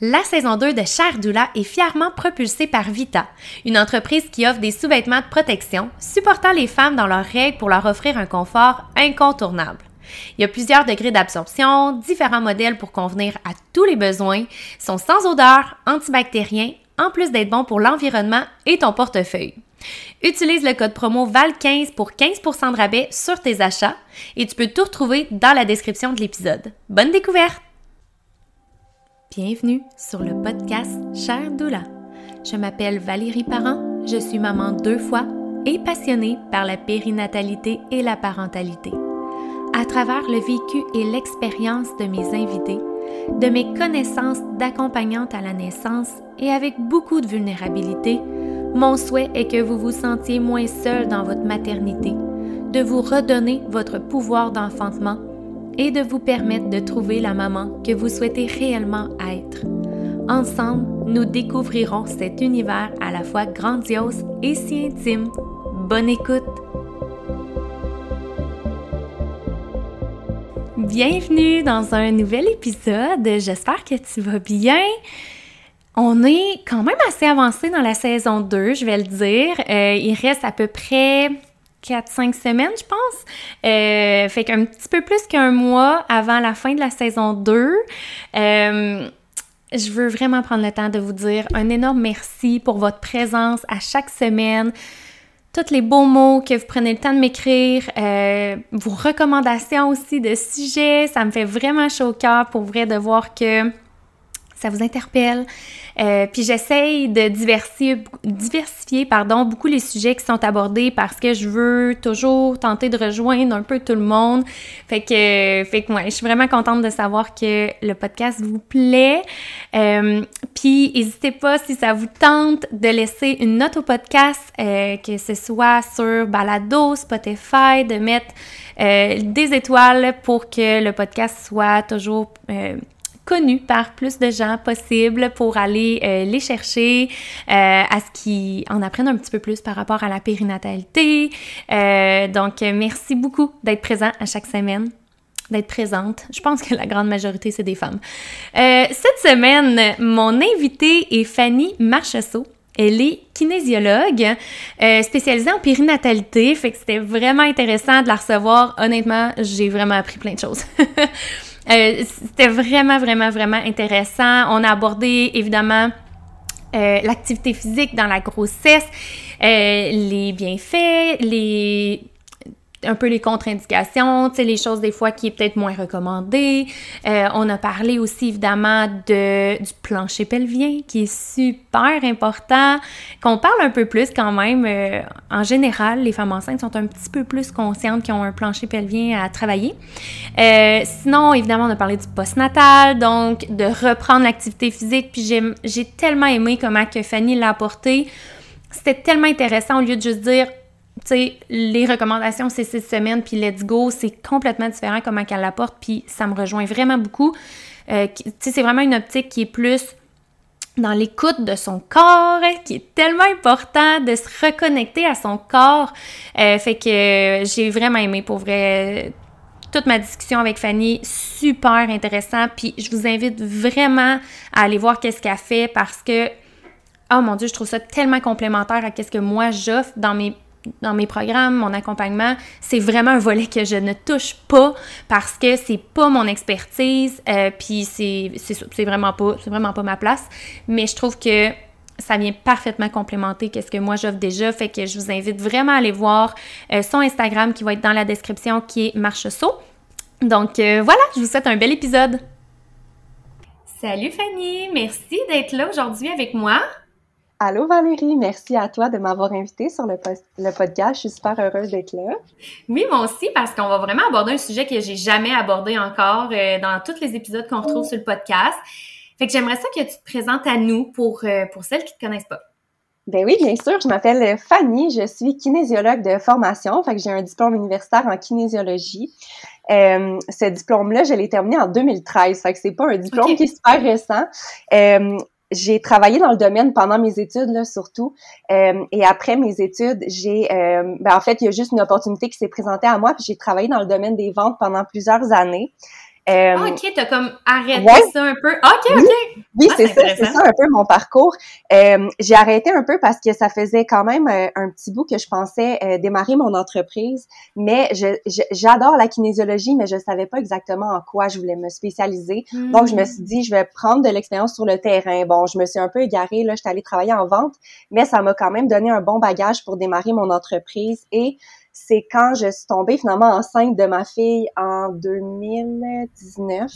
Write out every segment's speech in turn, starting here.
La saison 2 de Cher Doula est fièrement propulsée par Vita, une entreprise qui offre des sous-vêtements de protection, supportant les femmes dans leurs règles pour leur offrir un confort incontournable. Il y a plusieurs degrés d'absorption, différents modèles pour convenir à tous les besoins, sont sans odeur, antibactériens, en plus d'être bons pour l'environnement et ton portefeuille. Utilise le code promo VAL15 pour 15% de rabais sur tes achats et tu peux tout retrouver dans la description de l'épisode. Bonne découverte! Bienvenue sur le podcast Cher Doula. Je m'appelle Valérie Parent, je suis maman deux fois et passionnée par la périnatalité et la parentalité. À travers le vécu et l'expérience de mes invités, de mes connaissances d'accompagnante à la naissance et avec beaucoup de vulnérabilité, mon souhait est que vous vous sentiez moins seul dans votre maternité, de vous redonner votre pouvoir d'enfantement et de vous permettre de trouver la maman que vous souhaitez réellement être. Ensemble, nous découvrirons cet univers à la fois grandiose et si intime. Bonne écoute! Bienvenue dans un nouvel épisode. J'espère que tu vas bien. On est quand même assez avancé dans la saison 2, je vais le dire. Euh, il reste à peu près 4-5 semaines, je pense. Euh, fait qu'un petit peu plus qu'un mois avant la fin de la saison 2. Euh, je veux vraiment prendre le temps de vous dire un énorme merci pour votre présence à chaque semaine. Tous les beaux mots que vous prenez le temps de m'écrire, euh, vos recommandations aussi de sujets, ça me fait vraiment chaud au cœur pour vrai de voir que ça vous interpelle. Euh, puis j'essaye de diversifier, pardon, beaucoup les sujets qui sont abordés parce que je veux toujours tenter de rejoindre un peu tout le monde. Fait que, fait que moi, je suis vraiment contente de savoir que le podcast vous plaît. Euh, puis n'hésitez pas si ça vous tente de laisser une note au podcast, euh, que ce soit sur Balado, Spotify, de mettre des étoiles pour que le podcast soit toujours connus par plus de gens possible pour aller euh, les chercher, euh, à ce qu'ils en apprennent un petit peu plus par rapport à la périnatalité. Euh, donc, merci beaucoup d'être présent à chaque semaine d'être présente. Je pense que la grande majorité, c'est des femmes. cette semaine, mon invitée est Fanny Marchessault. Elle est kinésiologue spécialisée en périnatalité, fait que c'était vraiment intéressant de la recevoir. Honnêtement, j'ai vraiment appris plein de choses. Euh, c'était vraiment, vraiment, vraiment intéressant. On a abordé évidemment euh, l'activité physique dans la grossesse, euh, les bienfaits, les un peu les contre-indications, tu sais, les choses des fois qui est peut-être moins recommandées. Euh, on a parlé aussi évidemment de, du plancher pelvien qui est super important, qu'on parle un peu plus quand même. Euh, en général, les femmes enceintes sont un petit peu plus conscientes qu'ils ont un plancher pelvien à travailler. Euh, sinon, évidemment, on a parlé du postnatal, donc de reprendre l'activité physique. Puis j'ai tellement aimé comment que Fanny l'a apporté. C'était tellement intéressant au lieu de juste dire sais, les recommandations, c'est six semaines, puis let's go, c'est complètement différent comment qu'elle l'apporte, puis ça me rejoint vraiment beaucoup. Euh, tu sais, c'est vraiment une optique qui est plus dans l'écoute de son corps, qui est tellement important de se reconnecter à son corps. Euh, fait que j'ai vraiment aimé pour vrai toute ma discussion avec Fanny, super intéressant. Puis je vous invite vraiment à aller voir qu'est-ce qu'elle fait parce que, oh mon Dieu, je trouve ça tellement complémentaire à qu'est-ce que moi j'offre dans mes dans mes programmes, mon accompagnement, c'est vraiment un volet que je ne touche pas parce que c'est pas mon expertise, euh, puis c'est, c'est, vraiment pas c'est vraiment pas ma place. Mais je trouve que ça vient parfaitement complémenter qu'est-ce que moi j'offre déjà, fait que je vous invite vraiment à aller voir euh, son Instagram qui va être dans la description, qui est Marcheseau. Donc euh, voilà, je vous souhaite un bel épisode. Salut Fanny, merci d'être là aujourd'hui avec moi. Allô Valérie, merci à toi de m'avoir invitée sur le, le, podcast. Je suis super heureuse d'être là. Oui, moi aussi, parce qu'on va vraiment aborder un sujet que j'ai jamais abordé encore euh, dans tous les épisodes qu'on retrouve sur le podcast. Fait que j'aimerais ça que tu te présentes à nous pour, euh, pour celles qui te connaissent pas. Ben oui, bien sûr. Je m'appelle Fanny. Je suis kinésiologue de formation. Fait que j'ai un diplôme universitaire en kinésiologie. Euh, ce diplôme-là, je l'ai terminé en 2013. Fait que c'est pas un diplôme qui est super récent. Euh, j'ai travaillé dans le domaine pendant mes études surtout. Euh, et après mes études j'ai euh, ben, en fait il y a juste une opportunité qui s'est présentée à moi puis j'ai travaillé dans le domaine des ventes pendant plusieurs années Euh, ah, ok, t'as comme arrêté ça un peu. Ok, ok. Oui, ah, c'est ça, c'est ça un peu mon parcours. Euh, j'ai arrêté un peu parce que ça faisait quand même euh, un petit bout que je pensais euh, démarrer mon entreprise, mais j'adore la kinésiologie, mais je savais pas exactement en quoi je voulais me spécialiser. Donc, je me suis dit, je vais prendre de l'expérience sur le terrain. Bon, je me suis un peu égarée, là, j'étais allée travailler en vente, mais ça m'a quand même donné un bon bagage pour démarrer mon entreprise et c'est quand je suis tombée finalement enceinte de ma fille en 2019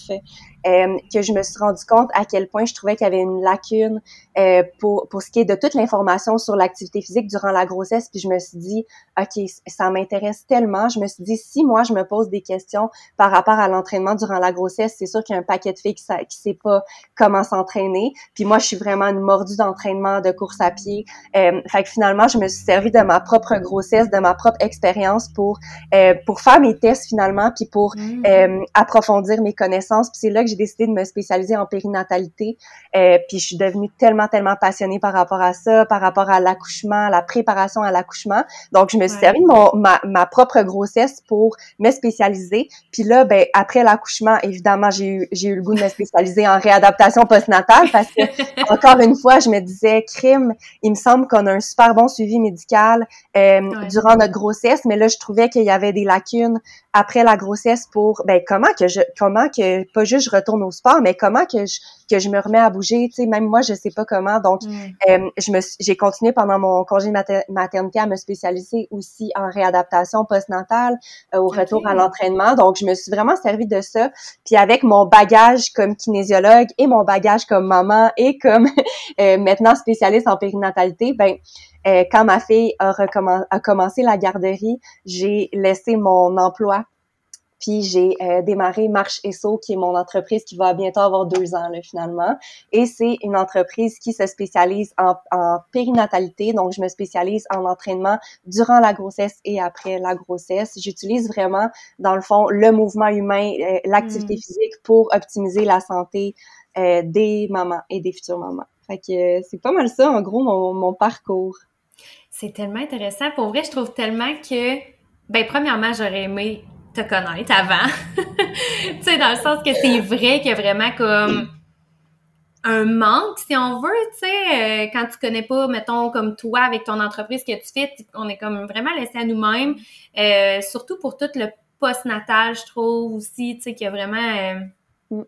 euh, que je me suis rendu compte à quel point je trouvais qu'il y avait une lacune euh, pour, pour ce qui est de toute l'information sur l'activité physique durant la grossesse. Puis je me suis dit, OK, ça m'intéresse tellement. Je me suis dit, si moi, je me pose des questions par rapport à l'entraînement durant la grossesse, c'est sûr qu'il y a un paquet de filles qui ne sait pas comment s'entraîner. Puis moi, je suis vraiment une mordue d'entraînement, de course à pied. Euh, fait que finalement, je me suis servi de ma propre grossesse, de ma propre expérience pour, euh, pour faire mes tests finalement, puis pour mmh. euh, approfondir mes connaissances. Puis c'est là que j'ai décidé de me spécialiser en périnatalité. Euh, puis je suis devenue tellement, tellement passionnée par rapport à ça, par rapport à l'accouchement, la préparation à l'accouchement. Donc, je me suis servi de mon, ma, ma, propre grossesse pour me spécialiser. Puis là, ben après l'accouchement, évidemment, j'ai eu, j'ai eu le goût de me spécialiser en réadaptation postnatale parce que, encore une fois, je me disais, crime, il me semble qu'on a un super bon suivi médical euh, durant notre grossesse, mais là, je trouvais qu'il y avait des lacunes après la grossesse pour ben comment que je comment que pas juste je retourne au sport mais comment que je que je me remets à bouger tu sais même moi je sais pas comment. Donc mm. euh, je me j'ai continué pendant mon congé de maternité à me spécialiser aussi en réadaptation postnatale euh, au retour à l'entraînement. Donc je me suis vraiment servi de ça. Puis avec mon bagage comme kinésiologue et mon bagage comme maman et comme euh, maintenant spécialiste en périnatalité ben euh, quand ma fille a, a commencé la garderie, j'ai laissé mon emploi puis j'ai euh, démarré Marche Esso, qui est mon entreprise qui va bientôt avoir deux ans là, finalement. Et c'est une entreprise qui se spécialise en, en, périnatalité. Donc, je me spécialise en entraînement durant la grossesse et après la grossesse. J'utilise vraiment, dans le fond, le mouvement humain, euh, l'activité mm. physique pour optimiser la santé des mamans et des futures mamans. Fait que c'est pas mal ça, en gros, mon, mon parcours. C'est tellement intéressant. Pour vrai, je trouve tellement que, ben, premièrement, j'aurais aimé te connaître avant. tu sais, dans le sens que c'est vrai qu'il y a vraiment comme un manque, si on veut, tu sais, euh, quand tu connais pas, mettons, comme toi, avec ton entreprise que tu fais, on est comme vraiment laissé à nous-mêmes, euh, surtout pour tout le post-natal, je trouve aussi, tu sais, qu'il y a vraiment... Euh, mm.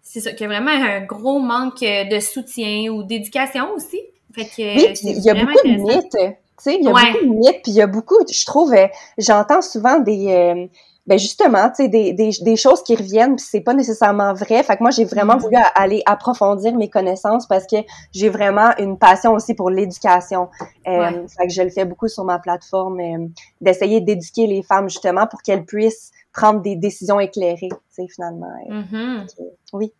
c'est ça, qu'il y a vraiment un gros manque de soutien ou d'éducation aussi oui, il y a beaucoup de mythes. Tu sais, il y a beaucoup de mythes, puis il y a beaucoup, je trouve, euh, j'entends souvent des, euh, ben justement, tu sais, des, des, des, choses qui reviennent, puis c'est pas nécessairement vrai. Fait que moi, j'ai vraiment mm. voulu aller approfondir mes connaissances parce que j'ai vraiment une passion aussi pour l'éducation. Euh, Fait que je le fais beaucoup sur ma plateforme, euh, d'essayer d'éduquer les femmes justement pour qu'elles puissent prendre des décisions éclairées, tu sais, finalement. Mm-hmm. oui.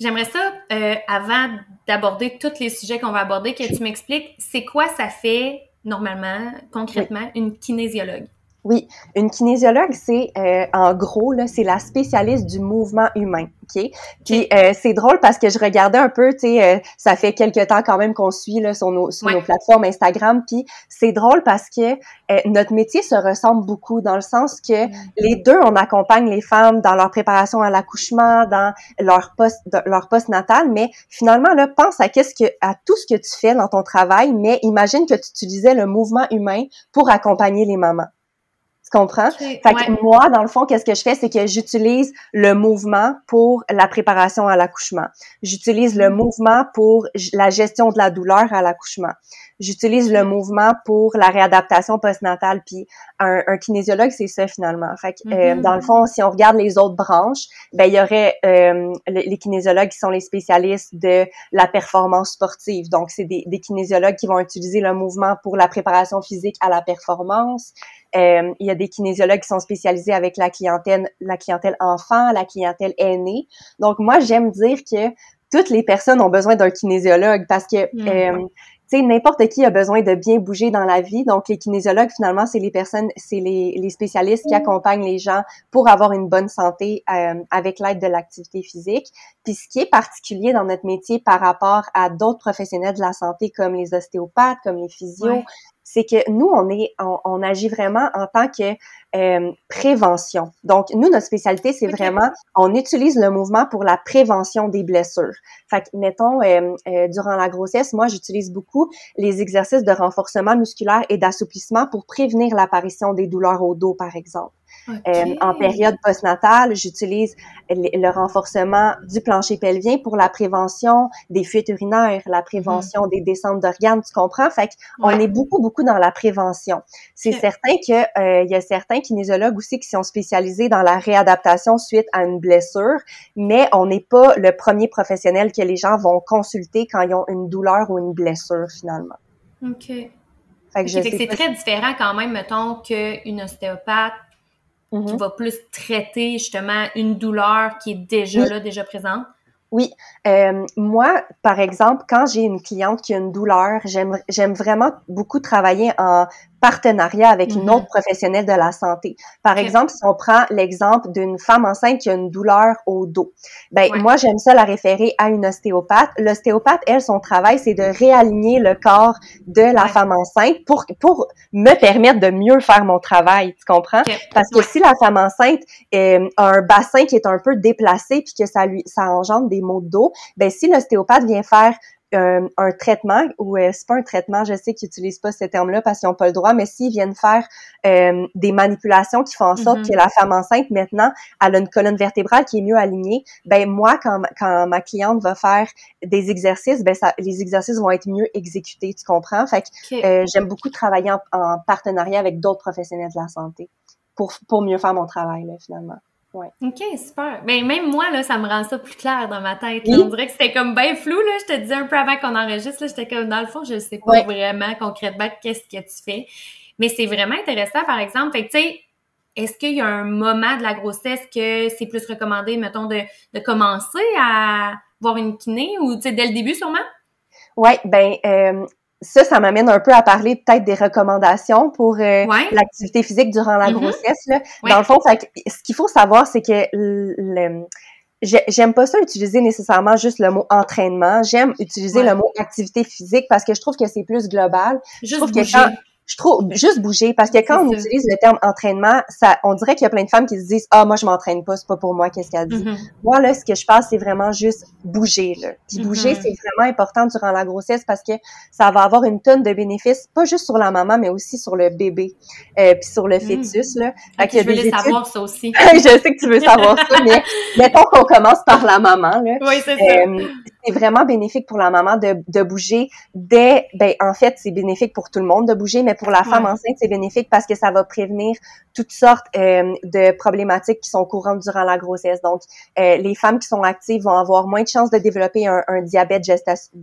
J'aimerais ça, euh, avant d'aborder tous les sujets qu'on va aborder, que tu m'expliques, c'est quoi ça fait normalement, concrètement, une kinésiologue? Oui, une kinésiologue, c'est euh, en gros là, c'est la spécialiste du mouvement humain, ok? Puis euh, c'est drôle parce que je regardais un peu, tu sais, euh, ça fait quelques temps quand même qu'on suit là sur nos sur nos plateformes Instagram, puis c'est drôle parce que notre métier se ressemble beaucoup dans le sens que mm. les deux, on accompagne les femmes dans leur préparation à l'accouchement, dans leur poste leur poste natal, mais finalement là, pense à qu'est-ce que à tout ce que tu fais dans ton travail, mais imagine que tu utilisais le mouvement humain pour accompagner les mamans. Tu comprends? fait que moi, dans le fond, qu'est-ce que je fais, c'est que j'utilise le mouvement pour la préparation à l'accouchement. J'utilise le mm. mouvement pour la gestion de la douleur à l'accouchement. J'utilise le mouvement pour la réadaptation postnatale. Puis un, un kinésiologue, c'est ça finalement. Fait que, euh, mm-hmm. dans le fond, si on regarde les autres branches, ben il y aurait euh, les kinésiologues qui sont les spécialistes de la performance sportive. Donc c'est des, des kinésiologues qui vont utiliser le mouvement pour la préparation physique à la performance. Euh, il y a des kinésiologues qui sont spécialisés avec la clientèle, la clientèle enfant, la clientèle aînée. Donc moi, j'aime dire que toutes les personnes ont besoin d'un kinésiologue parce que mm. euh, sais, n'importe qui a besoin de bien bouger dans la vie. Donc, les kinésiologues, finalement, c'est les personnes, c'est les, les, spécialistes qui mm. accompagnent les gens pour avoir une bonne santé euh, avec l'aide de l'activité physique. Puis, ce qui est particulier dans notre métier par rapport à d'autres professionnels de la santé comme les ostéopathes, comme les physios, c'est que nous, on est, on, agit vraiment en tant que euh, prévention. Donc, nous, notre spécialité, c'est vraiment, on utilise le mouvement pour la prévention des blessures. Fait que, mettons, euh, euh, durant la grossesse, moi, j'utilise beaucoup les exercices de renforcement musculaire et d'assouplissement pour prévenir l'apparition des douleurs au dos, par exemple. Euh, en période postnatale, j'utilise le, renforcement du plancher pelvien pour la prévention des fuites urinaires, la prévention mm. des descentes d'organes, tu comprends? Fait qu'on est beaucoup, beaucoup dans la prévention. C'est certain que euh, il y a certains kinésiologues aussi qui sont spécialisés dans la réadaptation suite à une blessure, mais on n'est pas le premier professionnel que les gens vont consulter quand ils ont une douleur ou une blessure, finalement. OK. Fait que c'est très différent quand même, mettons, qu'une ostéopathe qui mm-hmm. va plus traiter justement une douleur qui est déjà là, déjà présente? Oui, euh, moi, par exemple, quand j'ai une cliente qui a une douleur, j'aime j'aime vraiment beaucoup travailler en partenariat avec une mm-hmm. autre professionnelle de la santé. Par exemple, si on prend l'exemple d'une femme enceinte qui a une douleur au dos, ben moi j'aime ça la référer à une ostéopathe. L'ostéopathe, elle, son travail, c'est de réaligner le corps de la femme enceinte pour pour me permettre de mieux faire mon travail. Tu comprends? Parce que si la femme enceinte euh, a un bassin qui est un peu déplacé puis que ça lui ça engendre des maux de dos, ben si l'ostéopathe vient faire un, un traitement ou euh, c'est pas un traitement, je sais qu'ils utilisent pas ce terme-là parce qu'ils ont pas le droit, mais s'ils viennent faire euh, des manipulations qui font en sorte mm-hmm. que la femme enceinte maintenant elle a une colonne vertébrale qui est mieux alignée, ben moi quand, quand ma cliente va faire des exercices, ben ça, les exercices vont être mieux exécutés, tu comprends? Fait que euh, j'aime beaucoup travailler en, en partenariat avec d'autres professionnels de la santé pour pour mieux faire mon travail là, finalement. Ouais. OK, super. Ben, même moi, là, ça me rend ça plus clair dans ma tête. On dirait que c'était comme bien flou, là. Je te disais un peu avant qu'on enregistre, là, j'étais comme, dans le fond, je ne sais pas vraiment concrètement qu'est-ce que tu fais. Mais c'est vraiment intéressant, par exemple. Fait tu sais, est-ce qu'il y a un moment de la grossesse que c'est plus recommandé, mettons, de, de commencer à voir une kiné ou, tu sais, dès le début, sûrement? Oui, ben, euh, ça, ça m'amène un peu à parler peut-être des recommandations pour euh, l'activité physique durant la mm-hmm. grossesse. Là. Dans le fond, ce qu'il faut savoir, c'est que le, j'aime pas ça utiliser nécessairement juste le mot entraînement. J'aime utiliser le mot activité physique parce que je trouve que c'est plus global. Juste je trouve que quand, je trouve juste bouger parce que quand on utilise le terme entraînement, ça, on dirait qu'il y a plein de femmes qui se disent ah moi je m'entraîne pas, c'est pas pour moi qu'est-ce qu'elle dit. Mm-hmm. Moi là ce que je pense c'est vraiment juste bouger là. Puis bouger mm-hmm. c'est vraiment important durant la grossesse parce que ça va avoir une tonne de bénéfices pas juste sur la maman mais aussi sur le bébé euh, puis sur le mm. fœtus là. je veux les savoir ça aussi. je sais que tu veux savoir ça mais mettons qu'on commence par la maman là. Oui c'est ça. Euh, c'est vraiment bénéfique pour la maman de, de bouger dès ben en fait c'est bénéfique pour tout le monde de bouger mais pour la femme enceinte, c'est bénéfique parce que ça va prévenir toutes sortes euh, de problématiques qui sont courantes durant la grossesse. Donc, euh, les femmes qui sont actives vont avoir moins de chances de développer un, diabète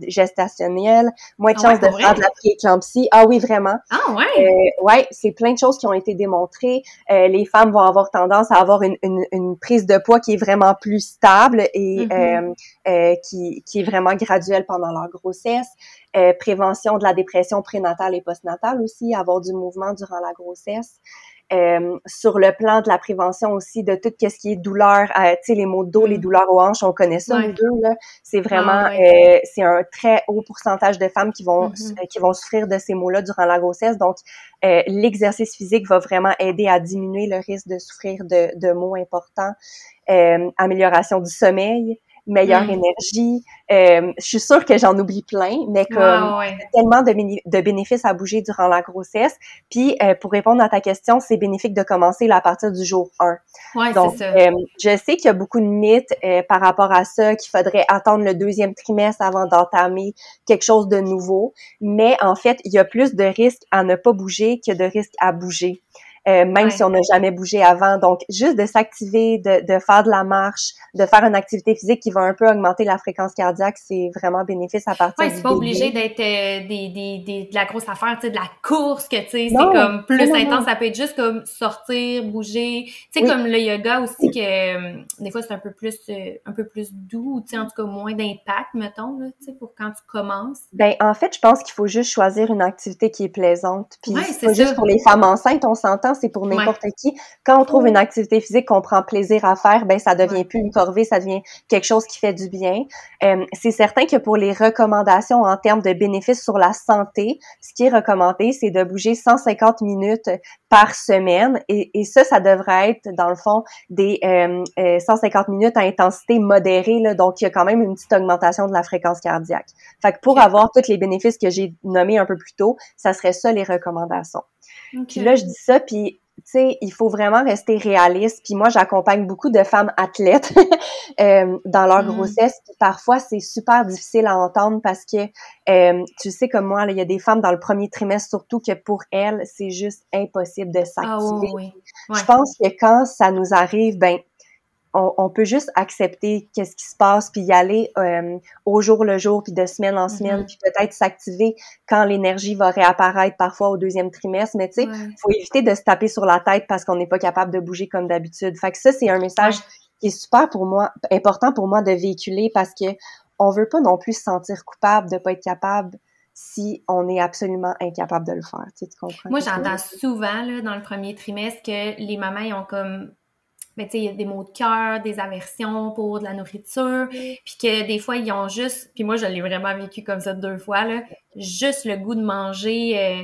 gestationnel, moins de ah chances de faire de la prééclampsie. Ah oui, vraiment. Ah ouais. Euh, ouais, c'est plein de choses qui ont été démontrées. les femmes vont avoir tendance à avoir une, une, prise de poids qui est vraiment plus stable et mm-hmm. qui, qui est vraiment graduelle pendant leur grossesse. Euh, prévention de la dépression prénatale et postnatale aussi, avoir du mouvement durant la grossesse. Euh, sur le plan de la prévention aussi de tout ce qui est douleur, euh, tu sais les maux de dos, les mm. douleurs aux hanches, on connaît ça les deux là. C'est vraiment, euh, c'est un très haut pourcentage de femmes qui vont mm-hmm. qui vont souffrir de ces maux-là durant la grossesse. Donc l'exercice physique va vraiment aider à diminuer le risque de souffrir de, de maux importants. amélioration du sommeil, meilleure mm. énergie. Euh, je suis sûre que j'en oublie plein, mais comme y a tellement de, de, bénéfices à bouger durant la grossesse. Puis euh, pour répondre à ta question, c'est bénéfique de commencer là, à partir du jour 1. Ouais, Donc, ça. Euh, je sais qu'il y a beaucoup de mythes euh, par rapport à ça, qu'il faudrait attendre le deuxième trimestre avant d'entamer quelque chose de nouveau. Mais en fait, il y a plus de risques à ne pas bouger que de risques à bouger. Euh, même si on n'a jamais bougé avant. Donc, juste de s'activer, de, de, faire de la marche, de faire une activité physique qui va un peu augmenter la fréquence cardiaque, c'est vraiment bénéfice à partir ouais, c'est pas obligé d'être euh, des, des, des, de la grosse affaire, tu sais, de la course que, tu sais, c'est comme plus intense. Ça peut être juste comme sortir, bouger. Tu sais, comme le yoga aussi, que euh, des fois, c'est un peu plus un peu plus doux, tu sais, en tout cas, moins d'impact, mettons, là, tu sais, pour quand tu commences. Ben, en fait, je pense qu'il faut juste choisir une activité qui est plaisante. Puis, c'est pas juste pour les femmes enceintes, on s'entend, c'est pour n'importe qui. Quand on trouve une activité physique qu'on prend plaisir à faire, ben ça devient plus une corvée, ça devient quelque chose qui fait du bien. Euh, c'est certain que pour les recommandations en termes de bénéfices sur la santé, ce qui est recommandé, c'est de bouger 150 minutes par semaine et, et ça, ça devrait être dans le fond des euh, 150 euh, minutes à intensité modérée, là, donc il y a quand même une petite augmentation de la fréquence cardiaque. Fait que pour avoir tous les bénéfices que j'ai nommés un peu plus tôt, ça serait ça les recommandations. Puis là, je dis ça, puis tu sais, il faut vraiment rester réaliste. Puis moi, j'accompagne beaucoup de femmes athlètes euh, dans leur mm. grossesse. Puis parfois, c'est super difficile à entendre parce que, euh, tu sais comme moi, il y a des femmes dans le premier trimestre, surtout que pour elles, c'est juste impossible de ah s'activer. Je pense que quand ça nous arrive, ben on, peut juste accepter qu'est-ce qui se passe, puis y aller euh, au jour le jour, puis de semaine en semaine, mm-hmm. puis peut-être s'activer quand l'énergie va réapparaître parfois au deuxième trimestre. Mais tu sais, il faut éviter de se taper sur la tête parce qu'on n'est pas capable de bouger comme d'habitude. Fait que ça, c'est un message qui est super pour moi, important pour moi de véhiculer parce que on veut pas non plus se sentir coupable de pas être capable si on est absolument incapable de le faire. Tu, sais, tu comprends? Moi, j'entends souvent là, dans le premier trimestre que les mamans ils ont comme mais tu sais, il y a des maux de cœur, des aversions pour de la nourriture, puis que des fois, ils ont juste, puis moi, je l'ai vraiment vécu comme ça deux fois, là, juste le goût de manger euh,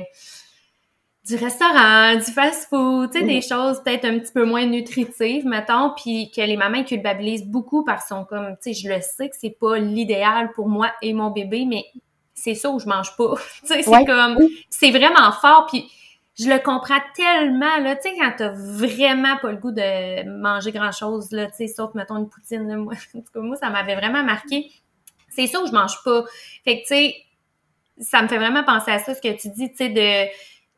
du restaurant, du fast-food, tu sais, des choses peut-être un petit peu moins nutritives, mettons, puis que les mamans culpabilisent beaucoup parce qu'ils sont comme, tu sais, je le sais que c'est pas l'idéal pour moi et mon bébé, mais c'est ça où je mange pas. tu sais, c'est comme, c'est vraiment fort, puis je le comprends tellement, là, tu sais, quand t'as vraiment pas le goût de manger grand-chose, là, tu sais, sauf, mettons, une poutine, là, moi, en tout cas, moi, ça m'avait vraiment marqué. C'est ça où je mange pas. Fait que, tu sais, ça me fait vraiment penser à ça, ce que tu dis, tu sais, de...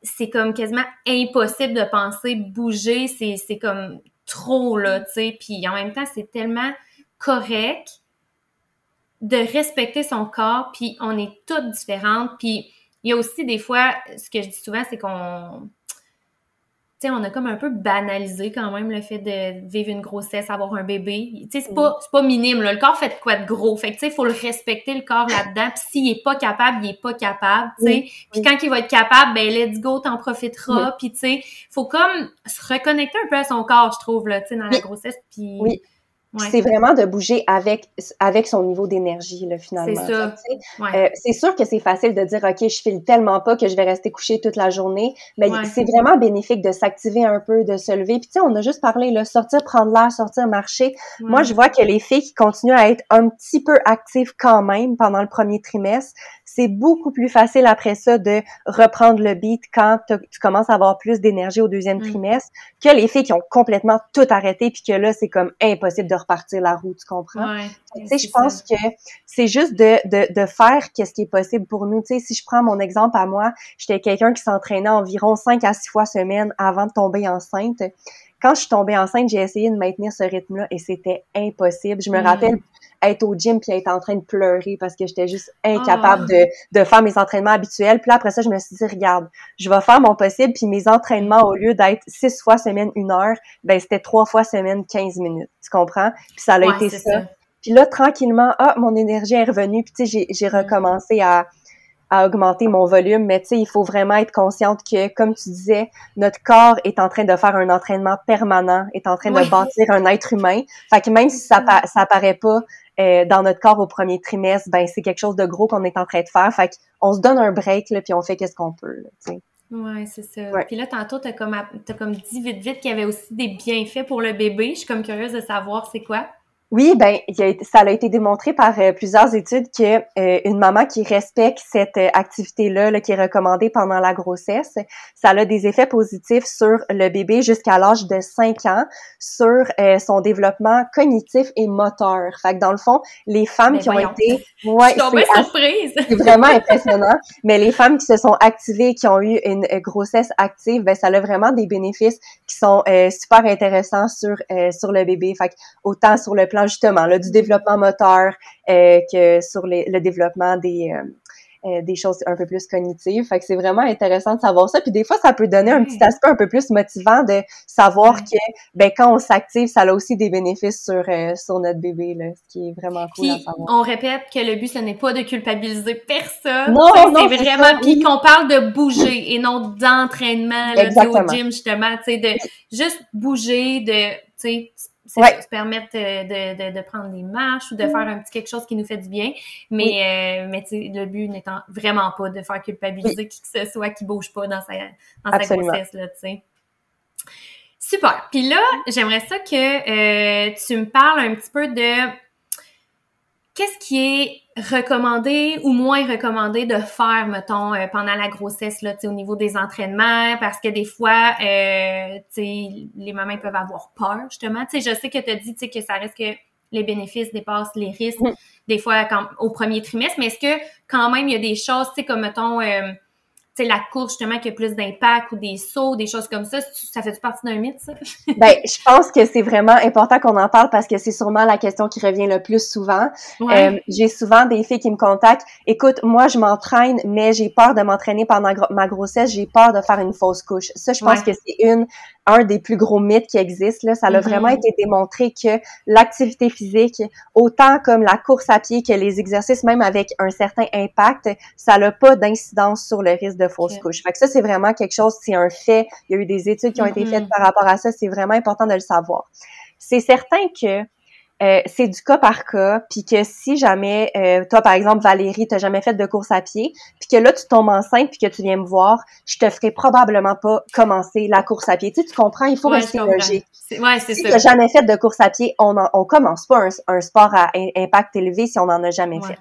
C'est comme quasiment impossible de penser bouger, c'est comme trop, là, tu sais, puis en même temps, c'est tellement correct de respecter son corps, puis on est toutes différentes, puis il y a aussi des fois, ce que je dis souvent, c'est qu'on tu sais, on a comme un peu banalisé quand même le fait de vivre une grossesse, avoir un bébé. Tu sais, c'est pas, pas minime, là. Le corps fait de quoi de gros? Fait que, tu sais, il faut le respecter, le corps là-dedans. Puis s'il est pas capable, il est pas capable, tu sais. Puis quand il va être capable, ben, let's go, t'en profiteras. Puis, tu sais, faut comme se reconnecter un peu à son corps, je trouve, là, tu sais, dans la grossesse. Puis... C'est vraiment de bouger avec avec son niveau d'énergie là finalement. C'est ça. Euh, c'est sûr que c'est facile de dire ok je file tellement pas que je vais rester couché toute la journée, mais c'est vraiment bénéfique de s'activer un peu, de se lever. Puis tu sais on a juste parlé là sortir prendre l'air, sortir marcher. Moi je vois que les filles qui continuent à être un petit peu actives quand même pendant le premier trimestre, c'est beaucoup plus facile après ça de reprendre le beat quand tu commences à avoir plus d'énergie au deuxième mm. trimestre que les filles qui ont complètement tout arrêté puis que là c'est comme impossible de repartir la roue, tu comprends? tu sais, je pense que c'est juste de, de, de faire qu'est-ce qui est possible pour nous. Tu sais, si je prends mon exemple à moi, j'étais quelqu'un qui s'entraînait environ 5 à 6 fois semaine avant de tomber enceinte quand je suis tombée enceinte, j'ai essayé de maintenir ce rythme-là et c'était impossible. Je me mm. rappelle être au gym puis être en train de pleurer parce que j'étais juste incapable ah. de, de faire mes entraînements habituels. Puis là, après ça, je me suis dit, regarde, je vais faire mon possible puis mes entraînements, au lieu d'être six fois semaine, une heure, ben c'était trois fois semaine, 15 minutes. Tu comprends? Puis ça a été ça. Puis là, tranquillement, ah, mon énergie est revenue. Puis tu sais, j'ai mm. recommencé à à augmenter mon volume, mais tu sais, il faut vraiment être consciente que, comme tu disais, notre corps est en train de faire un entraînement permanent, est en train de bâtir un être humain. Fait que même si ça, ça apparaît pas euh, dans notre corps au premier trimestre, ben c'est quelque chose de gros qu'on est en train de faire. Fait qu'on se donne un break, là, puis on fait qu'est-ce qu'on peut, tu sais. Ouais, c'est ça. Puis là, tantôt, t'as comme, as comme dit vite vite qu'il y avait aussi des bienfaits pour le bébé. Je suis comme curieuse de savoir c'est quoi. Oui, ben ça a été démontré par euh, plusieurs études que euh, une maman qui respecte cette euh, activité-là, là, qui est recommandée pendant la grossesse, ça a des effets positifs sur le bébé jusqu'à l'âge de 5 ans, sur son développement cognitif et moteur. Fait que dans le fond, les femmes qui ont été, ouais, c'est surprise. c'est vraiment impressionnant. Mais les femmes qui se sont activées, qui ont eu une grossesse active, ben ça a vraiment des bénéfices qui sont super intéressants sur sur le bébé. Fait que autant sur le justement là, du développement moteur euh, que sur les, le développement des, euh, euh, des choses un peu plus cognitives. Fait que c'est vraiment intéressant de savoir ça. Puis des fois, ça peut donner un petit aspect un peu plus motivant de savoir que ben quand on s'active, ça a aussi des bénéfices sur euh, sur notre bébé, là, ce qui est vraiment cool à savoir. On répète que le but, ce n'est pas de culpabiliser personne. Non, non, c'est vraiment puis qu'on parle de bouger et non d'entraînement au gym justement, tu sais, de juste bouger, de tu sais se permettre de, de, prendre des marches ou de faire un petit quelque chose qui nous fait du bien. Mais, euh, mais le but n'étant vraiment pas de faire culpabiliser qui que ce soit qui bouge pas dans sa, dans sa grossesse, là, tu sais. Super. Puis là, j'aimerais ça que euh, tu me parles un petit peu de qu'est-ce qui est recommandé ou moins recommandé de faire, mettons, euh, pendant la grossesse, là, au niveau des entraînements, parce que des fois, euh, les mamans peuvent avoir peur, justement. sais, je sais que tu as dit que ça reste que les bénéfices dépassent les risques, des fois quand, au premier trimestre, mais est-ce que quand même, il y a des choses, tu sais, comme, mettons, c'est la course justement qui a plus d'impact ou des sauts, des choses comme ça, ça fait partie d'un mythe, ça? ben, je pense que c'est vraiment important qu'on en parle parce que c'est sûrement la question qui revient le plus souvent. Euh, j'ai souvent des filles qui me contactent. Écoute, moi, je m'entraîne, mais j'ai peur de m'entraîner pendant ma grossesse. J'ai peur de faire une fausse couche. Ça, je pense que c'est une un des plus gros mythes qui existent. Là. Ça a mm-hmm. vraiment été démontré que l'activité physique, autant comme la course à pied que les exercices, même avec un certain impact, ça n'a pas d'incidence sur le risque de fausse couche. Fait que ça, c'est vraiment quelque chose, c'est un fait. Il y a eu des études qui ont été mm-hmm. faites par rapport à ça. C'est vraiment important de le savoir. C'est certain que euh, c'est du cas par cas, puis que si jamais, euh, toi par exemple Valérie, t'as jamais fait de course à pied, puis que là tu tombes enceinte, puis que tu viens me voir, je te ferai probablement pas commencer la course à pied. Tu, sais, tu comprends, il faut rester logique. Ouais, c'est si t'as jamais fait de course à pied, on on commence pas un, sport à impact élevé si on en a jamais fait.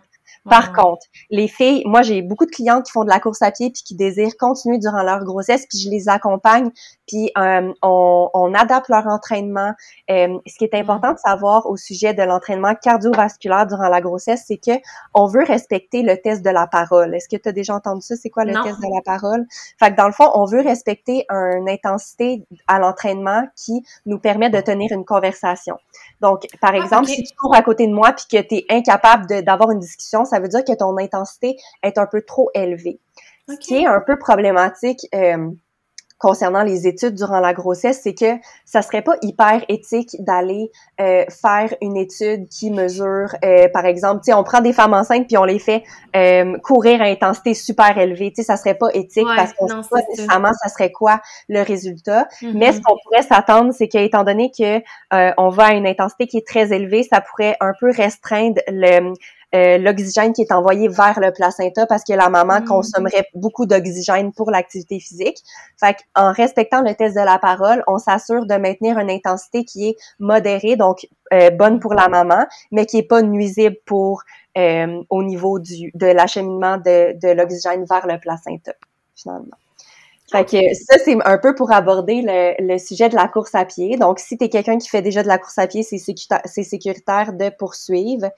Par contre, les filles, moi j'ai beaucoup de clientes qui font de la course à pied puis qui désirent continuer durant leur grossesse, puis je les accompagne, puis euh, on, on, adapte leur entraînement. Euh, ce qui est important de savoir au sujet de l'entraînement cardiovasculaire durant la grossesse, c'est que on veut respecter le test de la parole. Est-ce que tu as déjà entendu ça? C'est quoi le test de la parole? Fait que dans le fond, on veut respecter une intensité à l'entraînement qui nous permet de tenir une conversation. Donc, par ah, exemple, si tu cours à côté de moi puis que tu es incapable d'avoir une discussion, ça veut dire que ton intensité est un peu trop élevée. Ce qui est un peu problématique euh, concernant les études durant la grossesse, c'est que ça serait pas hyper éthique d'aller euh, faire une étude qui mesure, euh, par exemple, tu sais, on prend des femmes enceintes puis on les fait euh, courir à intensité super élevée, tu sais, ça serait pas éthique parce qu'on sait pas nécessairement ça serait quoi le résultat. Mais ce mm-hmm. qu'on pourrait s'attendre, c'est qu'étant donné que on va à une intensité qui est très élevée, ça pourrait un peu restreindre le euh, l'oxygène qui est envoyé vers le placenta parce que la maman mm. consommerait beaucoup d'oxygène pour l'activité physique. Fait en respectant le test de la parole, on s'assure de maintenir une intensité qui est modérée, donc euh, bonne pour la maman, mais qui est pas nuisible pour euh, au niveau du de l'acheminement de, de l'oxygène vers le placenta finalement. Fait que ça, c'est un peu pour aborder le, le, sujet de la course à pied. Donc, si tu es quelqu'un qui fait déjà de la course à pied, c'est sécuritaire de poursuivre.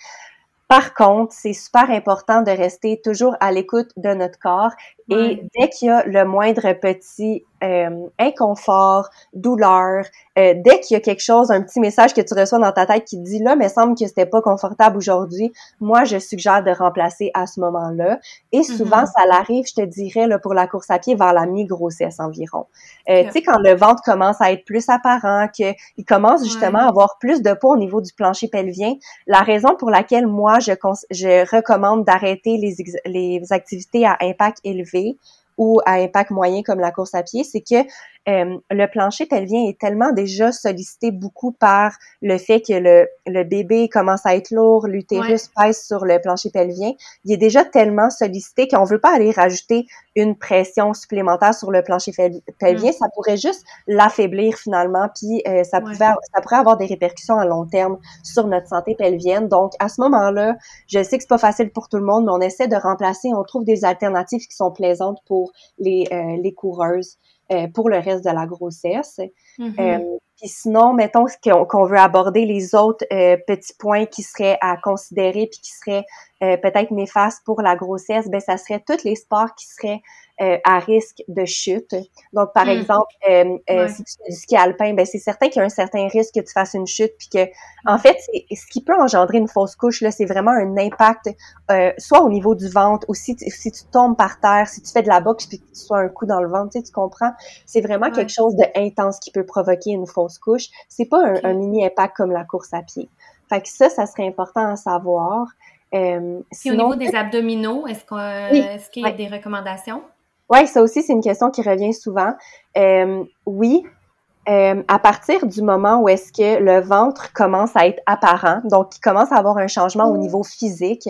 Par contre, c'est super important de rester toujours à l'écoute de notre corps et dès qu'il y a le moindre petit euh, inconfort, douleur, euh, dès qu'il y a quelque chose, un petit message que tu reçois dans ta tête qui te dit là, mais semble que c'était pas confortable aujourd'hui, moi je suggère de remplacer à ce moment-là. Et souvent, mm-hmm. ça l'arrive, je te dirais, là, pour la course à pied vers la mi-grossesse environ. Euh, Tu sais, quand le ventre commence à être plus apparent, qu'il commence justement à avoir plus de poids au niveau du plancher pelvien, la raison pour laquelle moi je, je recommande d'arrêter les, les activités à impact élevé ou à impact moyen comme la course à pied, c'est que euh, le plancher pelvien est tellement déjà sollicité beaucoup par le fait que le, le bébé commence à être lourd, l'utérus pèse sur le plancher pelvien. Il est déjà tellement sollicité qu'on veut pas aller rajouter une pression supplémentaire sur le plancher pelvien. Mm. Ça pourrait juste l'affaiblir finalement, puis euh, ça, pouvait, ça pourrait avoir des répercussions à long terme sur notre santé pelvienne. Donc, à ce moment-là, je sais que c'est pas facile pour tout le monde, mais on essaie de remplacer, on trouve des alternatives qui sont plaisantes pour les, euh, les coureuses. Euh, pour le reste de la grossesse. Mm-hmm. Euh, Puis sinon, mettons qu'on veut aborder les autres euh, petits points qui seraient à considérer puis qui seraient euh, peut-être néfastes pour la grossesse, ben ça serait tous les sports qui seraient euh, à risque de chute. Donc, par hmm. exemple, euh, euh, si tu fais du ski alpin, ben c'est certain qu'il y a un certain risque que tu fasses une chute, puis que, en fait, ce qui peut engendrer une fausse couche là, c'est vraiment un impact, soit au niveau du ventre, ou si, si tu tombes par terre, si tu fais de la boxe, puis que tu sois un coup dans le ventre, tu sais, tu comprends? C'est vraiment quelque chose de intense qui peut provoquer une fausse couche. C'est pas un, mini impact comme la course à pied. Fait que ça, ça serait important à savoir. Euh, au niveau des abdominaux, est-ce qu'il y a des recommandations? Oui, ça aussi, c'est une question qui revient souvent. Euh, oui, euh, à partir du moment où est-ce que le ventre commence à être apparent, donc il commence à avoir un changement au mmh. niveau physique,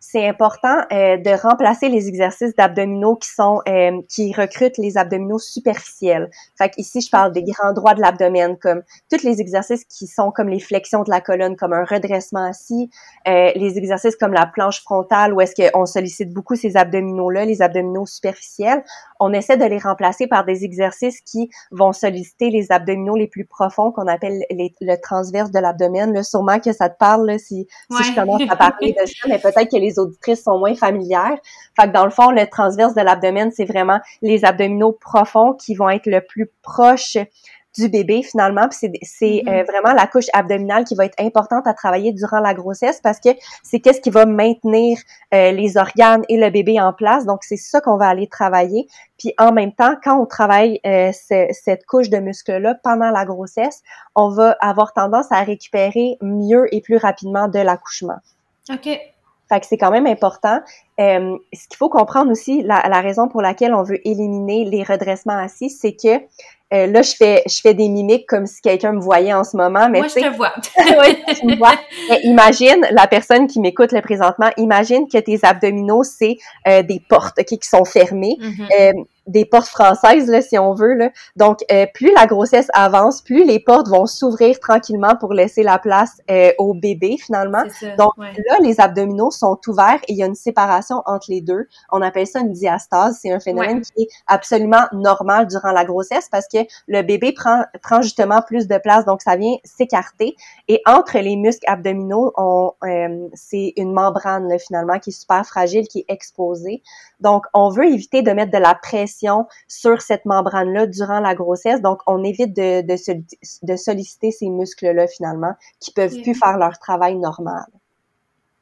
c'est important euh, de remplacer les exercices d'abdominaux qui sont euh, qui recrutent les abdominaux superficiels. Fait ici je parle des grands droits de l'abdomen comme tous les exercices qui sont comme les flexions de la colonne comme un redressement assis, euh, les exercices comme la planche frontale où est-ce qu'on sollicite beaucoup ces abdominaux là, les abdominaux superficiels, on essaie de les remplacer par des exercices qui vont solliciter les abdominaux les plus profonds qu'on appelle les, le transverse de l'abdomen. Là, sûrement que ça te parle là, si, si je commence à parler de ça, mais peut-être que les les auditrices sont moins familières. Fait que dans le fond, le transverse de l'abdomen, c'est vraiment les abdominaux profonds qui vont être le plus proches du bébé finalement. Puis c'est mm-hmm. euh, vraiment la couche abdominale qui va être importante à travailler durant la grossesse parce que c'est qu'est-ce qui va maintenir euh, les organes et le bébé en place. Donc c'est ça qu'on va aller travailler. Puis en même temps, quand on travaille euh, cette couche de muscles-là pendant la grossesse, on va avoir tendance à récupérer mieux et plus rapidement de l'accouchement. OK. Fait que c'est quand même important. Euh, ce qu'il faut comprendre aussi, la, la, raison pour laquelle on veut éliminer les redressements assis, c'est que euh, là, je fais, je fais des mimiques comme si quelqu'un me voyait en ce moment. Mais Moi, je te vois. oui, tu me vois. Mais imagine, la personne qui m'écoute le présentement, imagine que tes abdominaux, c'est euh, des portes qui sont fermées. Mm-hmm des portes françaises, là, si on veut. Là. Donc, euh, plus la grossesse avance, plus les portes vont s'ouvrir tranquillement pour laisser la place euh, au bébé, finalement. Donc, là, les abdominaux sont ouverts et il y a une séparation entre les deux. On appelle ça une diastase. C'est un phénomène qui est absolument normal durant la grossesse parce que le bébé prend, prend justement plus de place, donc ça vient s'écarter. Et entre les muscles abdominaux, on, euh, c'est une membrane, là, finalement, qui est super fragile, qui est exposée. Donc, on veut éviter de mettre de la pression sur cette membrane-là durant la grossesse. Donc, on évite de, de, solliciter ces muscles-là, finalement, qui peuvent plus faire leur travail normal.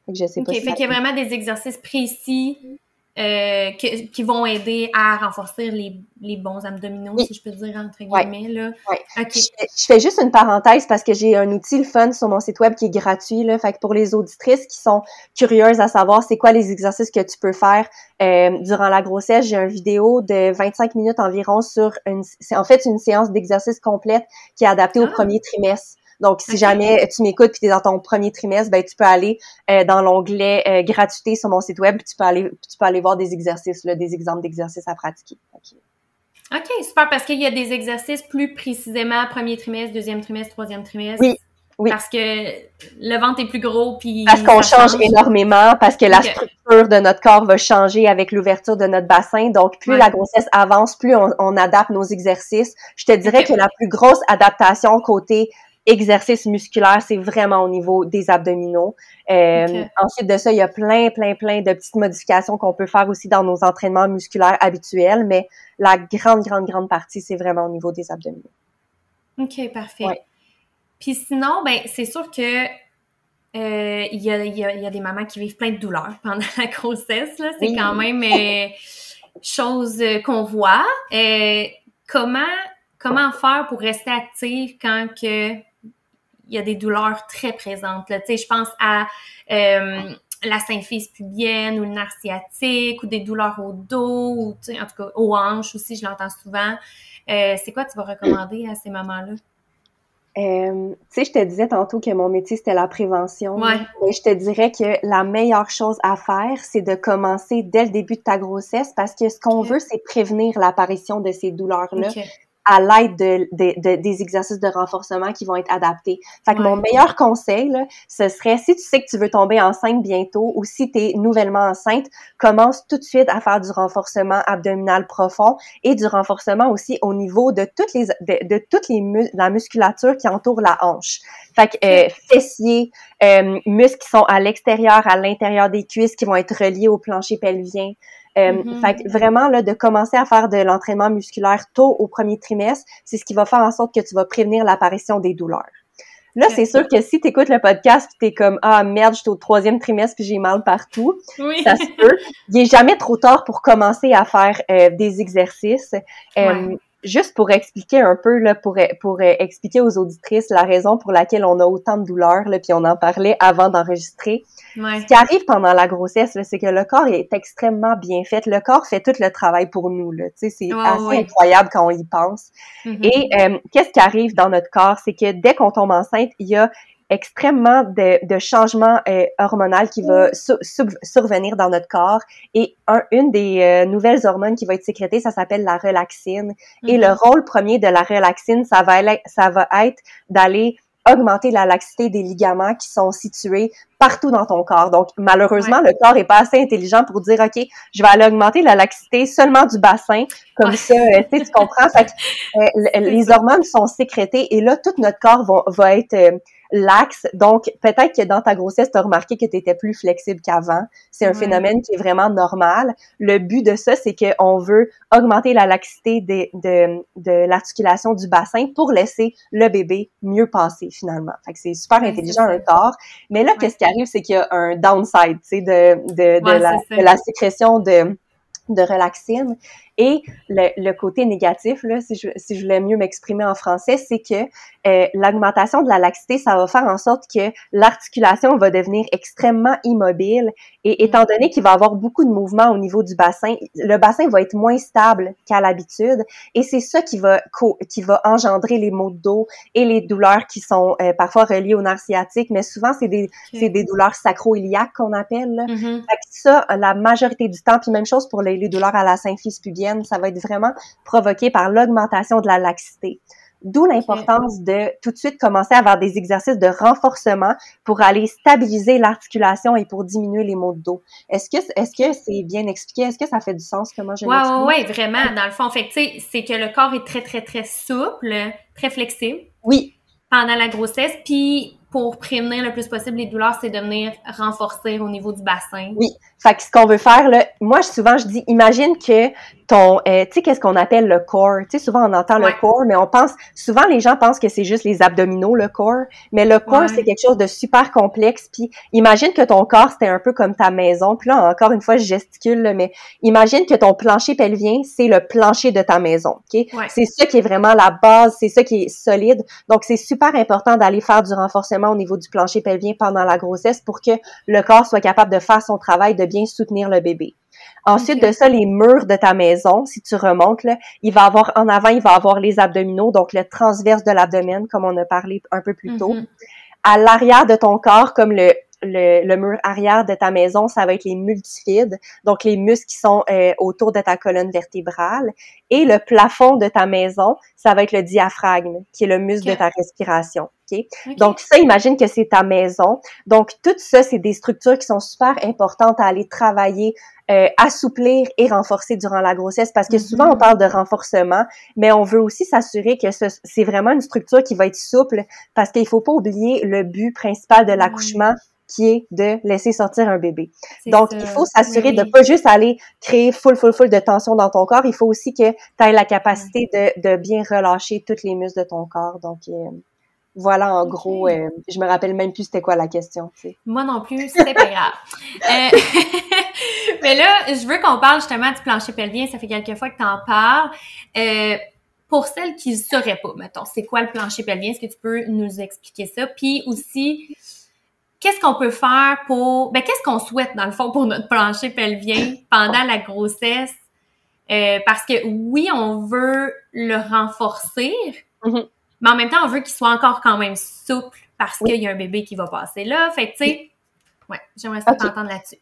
je sais pas fait qu'il y a vraiment des exercices précis euh, qui vont aider à renforcer les, les bons abdominaux, si je peux dire, entre guillemets. Là. Je, fais juste une parenthèse parce que j'ai un outil, le fun, sur mon site web qui est gratuit. Là. Fait que pour les auditrices qui sont curieuses à savoir c'est quoi les exercices que tu peux faire euh, durant la grossesse, j'ai une vidéo de 25 minutes environ sur une... C'est en fait une séance d'exercice complète qui est adaptée au ah! premier trimestre. Donc, si jamais tu m'écoutes puis tu es dans ton premier trimestre, ben tu peux aller euh, dans l'onglet euh, gratuité sur mon site web, puis tu peux aller tu peux aller voir des exercices là, des exemples d'exercices à pratiquer. OK, super parce qu'il y a des exercices plus précisément premier trimestre, deuxième trimestre, troisième trimestre. Oui. Oui. Parce que le ventre est plus gros, puis... Parce qu'on change, énormément, parce que la structure de notre corps va changer avec l'ouverture de notre bassin. Donc, plus la grossesse avance, plus on, adapte nos exercices. Je te dirais que la plus grosse adaptation côté exercice musculaire, c'est vraiment au niveau des abdominaux. Euh, ensuite de ça, il y a plein, plein, plein de petites modifications qu'on peut faire aussi dans nos entraînements musculaires habituels, mais la grande, grande, grande partie, c'est vraiment au niveau des abdominaux. OK, parfait. Puis sinon, ben c'est sûr que euh, il y, a, y, a, y, a, des mamans qui vivent plein de douleurs pendant la grossesse. Là. C'est quand même euh, chose qu'on voit. comment comment faire pour rester active quand que il y a des douleurs très présentes. Là. Je pense à euh, la symphyse pubienne ou le nerf sciatique ou des douleurs au dos ou en tout cas aux hanches aussi, je l'entends souvent. Euh, c'est quoi tu vas recommander à ces mamans-là? Euh, tu sais, je te disais tantôt que mon métier, c'était la prévention. Ouais. Mais je te dirais que la meilleure chose à faire, c'est de commencer dès le début de ta grossesse parce que ce qu'on veut, c'est prévenir l'apparition de ces douleurs-là à l'aide de, de, des exercices de renforcement qui vont être adaptés. Fait que mon meilleur conseil, là, ce serait si tu sais que tu veux tomber enceinte bientôt ou si tu es nouvellement enceinte, commence tout de suite à faire du renforcement abdominal profond et du renforcement aussi au niveau de toutes les de, de toutes les la musculature qui entoure la hanche. Fait que euh, fessiers, euh, muscles qui sont à l'extérieur, à l'intérieur des cuisses, qui vont être reliés au plancher pelvien. Euh, mm-hmm. Fait que vraiment, là, de commencer à faire de l'entraînement musculaire tôt au premier trimestre, c'est ce qui va faire en sorte que tu vas prévenir l'apparition des douleurs. Là, c'est sûr que si tu écoutes le podcast tu es comme Ah merde, je suis au troisième trimestre puis j'ai mal partout, oui. ça se peut. Il est jamais trop tard pour commencer à faire euh, des exercices. Euh, juste pour expliquer un peu, là, pour, pour expliquer aux auditrices la raison pour laquelle on a autant de douleurs, puis on en parlait avant d'enregistrer. Ce qui arrive pendant la grossesse, c'est que le corps est extrêmement bien fait. Le corps fait tout le travail pour nous. C'est assez incroyable quand on y pense. Mm-hmm. Et euh, qu'est-ce qui arrive dans notre corps? C'est que dès qu'on tombe enceinte, il y a extrêmement de, de changements euh, hormonaux qui va survenir dans notre corps. Et un, une des euh, nouvelles hormones qui va être sécrétée, ça s'appelle la relaxine. Et le mhm. rôle premier de la relaxine, ça va, ça va être d'aller augmenter la laxité des ligaments qui sont situés partout dans ton corps. Donc, malheureusement, le corps est pas assez intelligent pour dire, OK, je vais aller augmenter la laxité seulement du bassin. Comme ça, euh, tu comprends? Fait que, euh, les hormones sont sécrétées et là, tout notre corps va, va être laxe. Donc, peut-être que dans ta grossesse, tu as remarqué que tu étais plus flexible qu'avant. C'est un phénomène qui est vraiment normal. Le but de ça, c'est qu'on veut augmenter la laxité de, de, de l'articulation du bassin pour laisser le bébé mieux passer finalement. Fait que c'est super intelligent un corps. Mais là, qu'est-ce qui arrive, c'est qu'il y a un downside, tu sais, de, de, de, la, de la sécrétion de de relaxine. Et le, le, côté négatif, là, si je, si je voulais mieux m'exprimer en français, c'est que euh, l'augmentation de la laxité, ça va faire en sorte que l'articulation va devenir extrêmement immobile. Et mm. étant donné qu'il va avoir beaucoup de mouvements au niveau du bassin, le bassin va être moins stable qu'à l'habitude. Et c'est ça qui va qui va engendrer les maux de dos et les douleurs qui sont euh, parfois reliées au nerf sciatique, mais souvent c'est des c'est des douleurs sacro-iliaques qu'on appelle. Là. Mm-hmm. ça, la majorité du temps, puis même chose pour les, les douleurs à la symphyse pubienne ça va être vraiment provoqué par l'augmentation de la laxité. D'où l'importance de tout de suite commencer à avoir des exercices de renforcement pour aller stabiliser l'articulation et pour diminuer les maux de dos. Est-ce que est-ce que c'est bien expliqué? Est-ce que ça fait du sens? Comment je l'explique? Oui, ouais, vraiment. Dans le fond, fait c'est que le corps est très très très souple, très flexible. Oui. Pendant la grossesse, puis pour prévenir le plus possible les douleurs, c'est de venir renforcer au niveau du bassin. Oui. Fait que ce qu'on veut faire, là, moi, souvent, je dis, imagine que ton, euh, tu sais, qu'est-ce qu'on appelle le corps? Tu sais, souvent, on entend le corps, mais on pense, souvent, les gens pensent que c'est juste les abdominaux, le corps. Mais le corps, c'est quelque chose de super complexe. Puis, imagine que ton corps, c'était un peu comme ta maison. Puis là, encore une fois, je gesticule, mais imagine que ton plancher pelvien, c'est le plancher de ta maison, OK? C'est ça qui est vraiment la base, c'est ça qui est solide. Donc, c'est super important d'aller faire du renforcement au niveau du plancher pelvien pendant la grossesse pour que le corps soit capable de faire son travail de bien soutenir le bébé. Ensuite de ça, les murs de ta maison, si tu remontes, là, il va avoir en avant, il va avoir les abdominaux, donc le transverse de l'abdomen, comme on a parlé un peu plus tôt. Mm-hmm. À l'arrière de ton corps, comme le, le, mur arrière de ta maison, ça va être les multifides, donc les muscles qui sont euh, autour de ta colonne vertébrale. Et le plafond de ta maison, ça va être le diaphragme, qui est le muscle de ta respiration. Donc ça, imagine que c'est ta maison. Donc tout ça, c'est des structures qui sont super importantes à aller travailler, euh, assouplir et renforcer durant la grossesse parce que souvent on mm-hmm. parle de renforcement, mais on veut aussi s'assurer que c'est vraiment une structure qui va être souple parce qu'il faut pas oublier le but principal de l'accouchement qui est de laisser sortir un bébé. Donc, il faut s'assurer de pas juste aller créer full, full, full de tension dans ton corps. Il faut aussi que tu aies la capacité de, de, bien relâcher toutes les muscles de ton corps. Donc, euh, voilà, en gros, euh, je me rappelle même plus c'était quoi la question. Moi non plus, c'est pas grave. Euh, mais là, je veux qu'on parle justement du plancher pelvien. Ça fait quelques fois que tu en parles. Euh, pour celles qui ne sauraient pas, mettons, c'est quoi le plancher pelvien? Est-ce que tu peux nous expliquer ça? Puis aussi, qu'est-ce qu'on peut faire pour... Ben, qu'est-ce qu'on souhaite, dans le fond, pour notre plancher pelvien pendant la grossesse? parce que oui, on veut le renforcer, mm-hmm. Mais en même temps, on veut qu'il soit encore quand même souple parce qu'il y a un bébé qui va passer là. Fait que, tu sais, ouais, j'aimerais ça t'entendre là-dessus.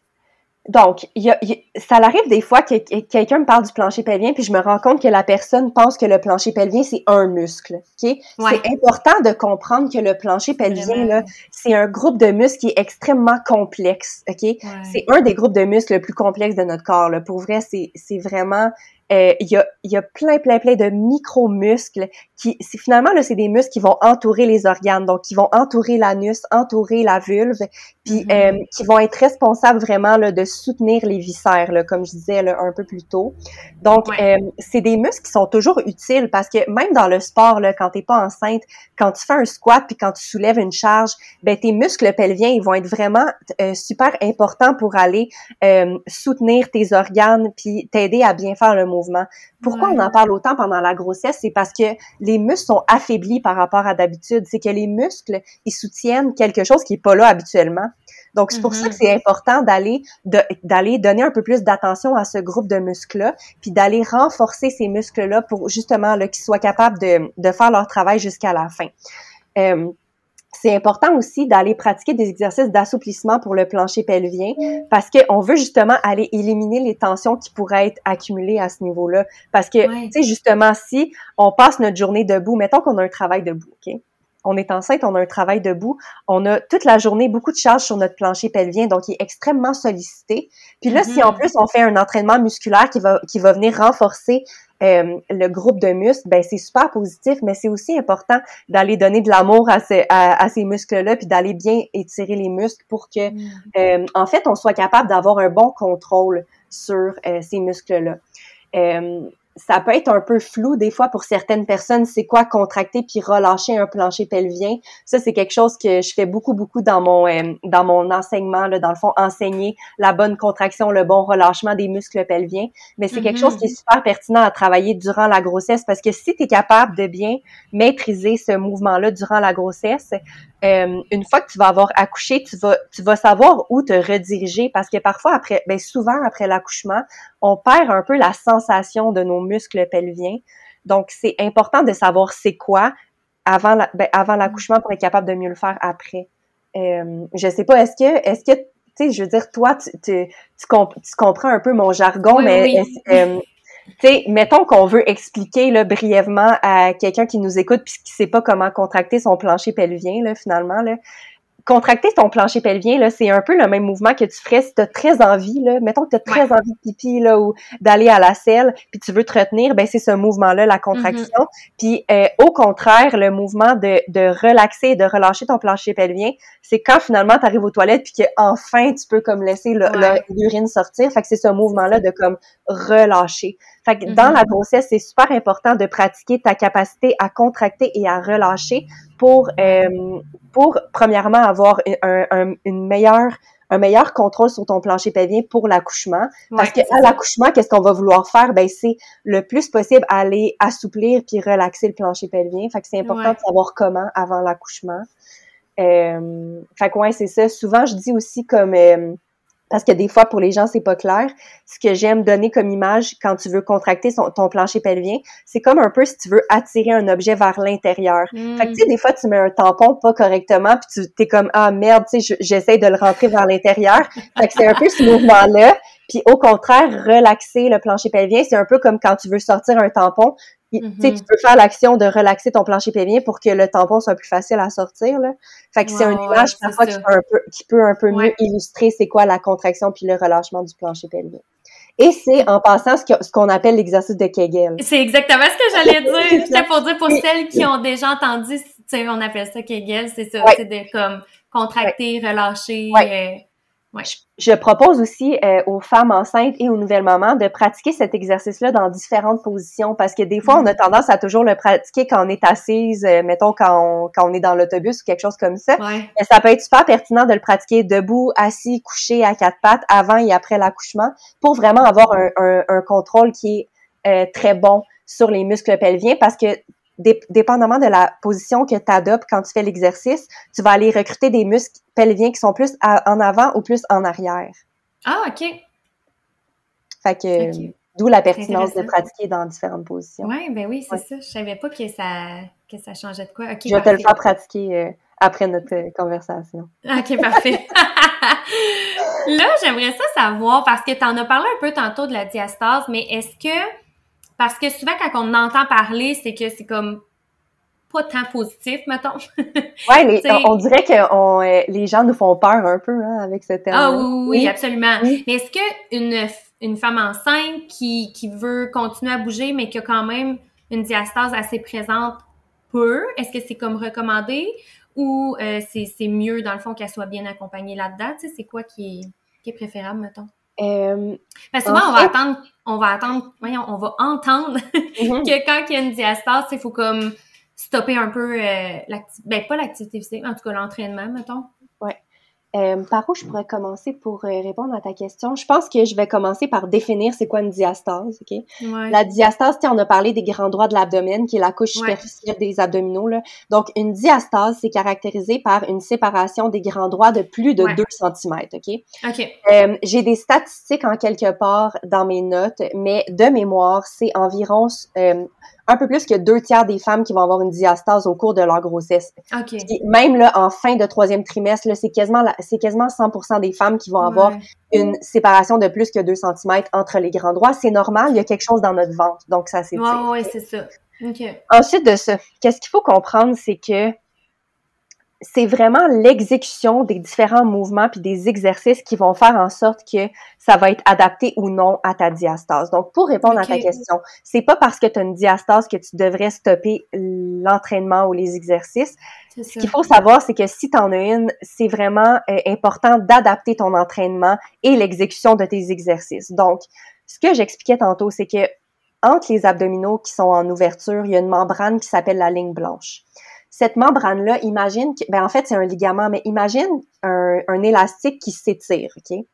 Donc, y a, ça arrive des fois que, quelqu'un me parle du plancher pelvien, puis je me rends compte que la personne pense que le plancher pelvien, c'est un muscle. ok? C'est important de comprendre que le plancher pelvien, là, c'est un groupe de muscles qui est extrêmement complexe. ok? C'est un des groupes de muscles le plus complexes de notre corps. Là. Pour vrai, c'est vraiment euh, il y, a, y a plein, plein, plein de micro-muscles qui, c'est finalement, là, c'est des muscles qui vont entourer les organes, donc qui vont entourer l'anus, entourer la vulve, puis mm-hmm. euh, qui vont être responsables vraiment là, de soutenir les viscères, là, comme je disais là, un peu plus tôt. Donc, euh, c'est des muscles qui sont toujours utiles parce que même dans le sport, là, quand t'es pas enceinte, quand tu fais un squat puis quand tu soulèves une charge, ben tes muscles pelviens, ils vont être vraiment super importants pour aller soutenir tes organes puis t'aider à bien faire le mouvement pourquoi on en parle autant pendant la grossesse? C'est parce que les muscles sont affaiblis par rapport à d'habitude. C'est que les muscles, ils soutiennent quelque chose qui est pas là habituellement. Donc, c'est pour ça que mm-hmm. c'est important d'aller d'aller donner un peu plus d'attention à ce groupe de muscles-là, puis d'aller renforcer ces muscles-là pour justement qu'ils soient capables de, de faire leur travail jusqu'à la fin. Euh, c'est important aussi d'aller pratiquer des exercices d'assouplissement pour le plancher pelvien parce qu'on veut justement aller éliminer les tensions qui pourraient être accumulées à ce niveau-là. Parce que, tu sais, justement, si on passe notre journée debout, mettons qu'on a un travail debout, OK? On est enceinte, on a un travail debout, on a toute la journée beaucoup de charges sur notre plancher pelvien, donc il est extrêmement sollicité. Puis là, si en mm-hmm. plus on fait un entraînement musculaire qui va, qui va venir renforcer euh, le groupe de muscles, ben c'est super positif, mais c'est aussi important d'aller donner de l'amour à, ces, à, ces muscles-là, puis d'aller bien étirer les muscles pour que, mm. euh, en fait, on soit capable d'avoir un bon contrôle sur euh, ces muscles-là ça peut être un peu flou des fois pour certaines personnes, c'est quoi contracter puis relâcher un plancher pelvien. Ça c'est quelque chose que je fais beaucoup beaucoup dans mon euh, dans mon enseignement là, dans le fond enseigner la bonne contraction, le bon relâchement des muscles pelviens, mais c'est quelque chose qui est mm-hmm. super pertinent à travailler durant la grossesse parce que si tu es capable de bien maîtriser ce mouvement-là durant la grossesse, euh, une fois que tu vas avoir accouché, tu vas, tu vas savoir où te rediriger parce que parfois, après, ben souvent après l'accouchement, on perd un peu la sensation de nos muscles pelviens. Donc, c'est important de savoir c'est quoi avant la, ben, avant l'accouchement pour être capable de mieux le faire après. Euh, je sais pas, est-ce que, est-ce que, tu sais, je veux dire, toi, tu, tu, tu, comprends un peu mon jargon, mais euh, tu sais, mettons qu'on veut expliquer là, brièvement à quelqu'un qui nous écoute puis qui sait pas comment contracter son plancher pelvien, là, finalement, là contracter ton plancher pelvien, là, c'est un peu le même mouvement que tu ferais si tu as très envie, là. Mettons que tu as très envie de pipi, là, ou d'aller à la selle, puis tu veux te retenir, ben c'est ce mouvement-là, la contraction. Mm-hmm. Puis euh, au contraire, le mouvement de, de relaxer et de relâcher ton plancher pelvien, c'est quand finalement tu arrives aux toilettes puis que enfin tu peux comme laisser l'urine sortir. Fait que c'est ce mouvement-là de comme relâcher. Fait que dans mm-hmm. la grossesse, c'est super important de pratiquer ta capacité à contracter et à relâcher pour, euh, pour premièrement avoir un, une meilleure un meilleur contrôle sur ton plancher pelvien pour l'accouchement. Parce que à l'accouchement, qu'est-ce qu'on va vouloir faire? Ben, c'est le plus possible aller assouplir puis relaxer le plancher pelvien. Fait que c'est important de savoir comment avant l'accouchement. Euh, fait que ouais, c'est ça. Souvent, je dis aussi comme euh, parce que des fois, pour les gens, c'est pas clair. Ce que j'aime donner comme image quand tu veux contracter ton plancher pelvien, c'est comme un peu si tu veux attirer un objet vers l'intérieur. Fait que, tu sais, des fois, tu mets un tampon pas correctement, puis tu t'es comme, ah merde, tu sais, j'essaie de le rentrer vers l'intérieur. Fait que c'est un peu ce mouvement-là. Puis au contraire, relaxer le plancher pelvien, c'est un peu comme quand tu veux sortir un tampon. Mm-hmm. Tu peux faire l'action de relaxer ton plancher pelvien pour que le tampon soit plus facile à sortir. Là. Fait que c'est une image parfois qui peut, un peu, qui peut un peu mieux illustrer c'est quoi la contraction puis le relâchement du plancher pelvien. Et c'est en passant ce qu'on appelle l'exercice de Kegel. C'est exactement ce que j'allais dire. C'était pour dire pour celles qui ont déjà entendu, tu sais, on appelle ça Kegel, c'est ça, c'est de comme contracter, relâcher. Je propose aussi euh, aux femmes enceintes et aux nouvelles mamans de pratiquer cet exercice-là dans différentes positions parce que des fois, on a mm. tendance à toujours le pratiquer quand on est assise, euh, mettons quand on, quand on est dans l'autobus ou quelque chose comme ça. Mais ça peut être super pertinent de le pratiquer debout, assis, couché à quatre pattes avant et après l'accouchement pour vraiment avoir un, un, un contrôle qui est euh, très bon sur les muscles pelviens parce que dépendamment de la position que tu adoptes quand tu fais l'exercice, tu vas aller recruter des muscles pelviens qui sont plus en avant ou plus en arrière. Ah, OK. Fait que, d'où la pertinence de pratiquer dans différentes positions. Ouais, ben oui, c'est ça. Je savais pas que ça, que ça changeait de quoi. je vais te le faire pratiquer euh, après notre conversation. OK, parfait. Là, j'aimerais ça savoir, parce que tu en as parlé un peu tantôt de la diastase, mais est-ce que, parce que souvent quand on entend parler, c'est que c'est comme pas tant positif, mettons. ouais, on, dirait que on, euh, les gens nous font peur un peu hein, avec ce terme. Ah oui, oui, absolument. Mais est-ce que une, une femme enceinte qui, qui veut continuer à bouger, mais qui a quand même une diastase assez présente peut, est-ce que c'est comme recommandé? Ou euh, c'est mieux dans le fond qu'elle soit bien accompagnée là-dedans? Tu sais, c'est quoi qui est, qui est préférable, mettons? Euh, que souvent, on va attendre, on va attendre, voyons, on va entendre mm-hmm. que quand il y a une diastase, il faut comme stopper un peu euh, l'activité, ben pas l'activité physique, en tout cas l'entraînement, mettons. Ouais. Euh, par où je pourrais commencer pour euh, répondre à ta question? Je pense que je vais commencer par définir c'est quoi une diastase, OK? Ouais. La diastase, on a parlé des grands droits de l'abdomen, qui est la couche superficielle des abdominaux. Là. Donc, une diastase, c'est caractérisé par une séparation des grands droits de plus de 2 cm, OK? OK. Euh, J'ai des statistiques en quelque part dans mes notes, mais de mémoire, c'est environ un peu plus que deux tiers des femmes qui vont avoir une diastase au cours de leur grossesse. même là, en fin de troisième trimestre, c'est quasiment, c'est quasiment 100% des femmes qui vont avoir une séparation de plus que 2 cm entre les grands droits. C'est normal, il y a quelque chose dans notre ventre, donc ça c'est. Ouais, ouais, c'est ça. Ensuite de ça, qu'est-ce qu'il faut comprendre, c'est que c'est vraiment l'exécution des différents mouvements puis des exercices qui vont faire en sorte que ça va être adapté ou non à ta diastase. Donc, pour répondre à ta question, c'est pas parce que tu as une diastase que tu devrais stopper l'entraînement ou les exercices. Ce qu'il faut savoir, c'est que si tu en as une, c'est vraiment euh, important d'adapter ton entraînement et l'exécution de tes exercices. Donc, ce que j'expliquais tantôt, c'est que entre les abdominaux qui sont en ouverture, il y a une membrane qui s'appelle la ligne blanche cette membrane-là, imagine que, ben en fait, c'est un ligament, mais imagine un, un élastique qui s'étire, OK? Tu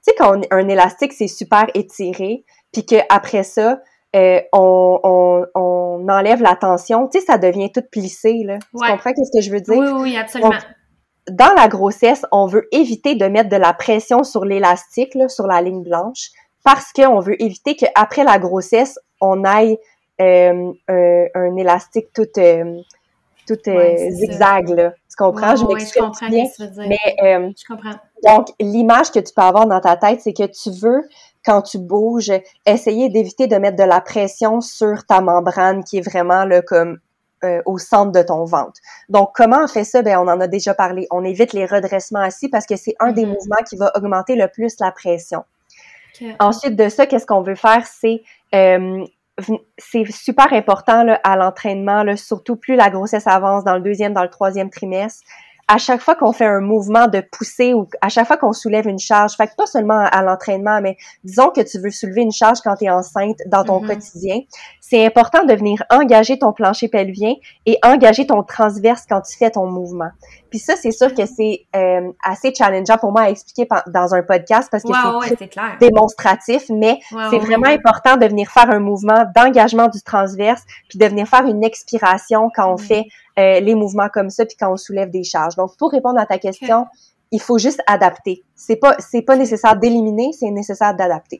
sais, quand un élastique, c'est super étiré, puis qu'après ça, euh, on, on, on, enlève la tension, tu sais, ça devient tout plissé, là. Tu comprends ce que je veux dire? Oui, oui, absolument. dans la grossesse, on veut éviter de mettre de la pression sur l'élastique, sur la ligne blanche, parce qu'on veut éviter qu'après la grossesse, on aille euh, un, un, élastique tout... Euh, tout est zigzag, là. Tu comprends? je m'explique bien. Mais, euh, je comprends. Donc, l'image que tu peux avoir dans ta tête, c'est que tu veux, quand tu bouges, essayer d'éviter de mettre de la pression sur ta membrane qui est vraiment, là, comme euh, au centre de ton ventre. Donc, comment on fait ça? Ben, on en a déjà parlé. On évite les redressements assis parce que c'est un des mm-hmm. mouvements qui va augmenter le plus la pression. Ensuite de ça, qu'est-ce qu'on veut faire? C'est euh, c'est super important là, à l'entraînement, surtout plus la grossesse avance dans le deuxième, dans le troisième trimestre à chaque fois qu'on fait un mouvement de poussée ou à chaque fois qu'on soulève une charge, fait que pas seulement à l'entraînement, mais disons que tu veux soulever une charge quand tu es enceinte dans ton mm-hmm. quotidien, c'est important de venir engager ton plancher pelvien et engager ton transverse quand tu fais ton mouvement. Puis ça, c'est sûr que c'est euh, assez challengeant pour moi à expliquer dans un podcast parce que c'est démonstratif, mais c'est vraiment important de venir faire un mouvement d'engagement du transverse puis de venir faire une expiration quand on mm. fait euh, les mouvements comme ça, puis quand on soulève des charges. Donc, pour répondre à ta question, il faut juste adapter. C'est pas, c'est pas nécessaire d'éliminer, c'est nécessaire d'adapter.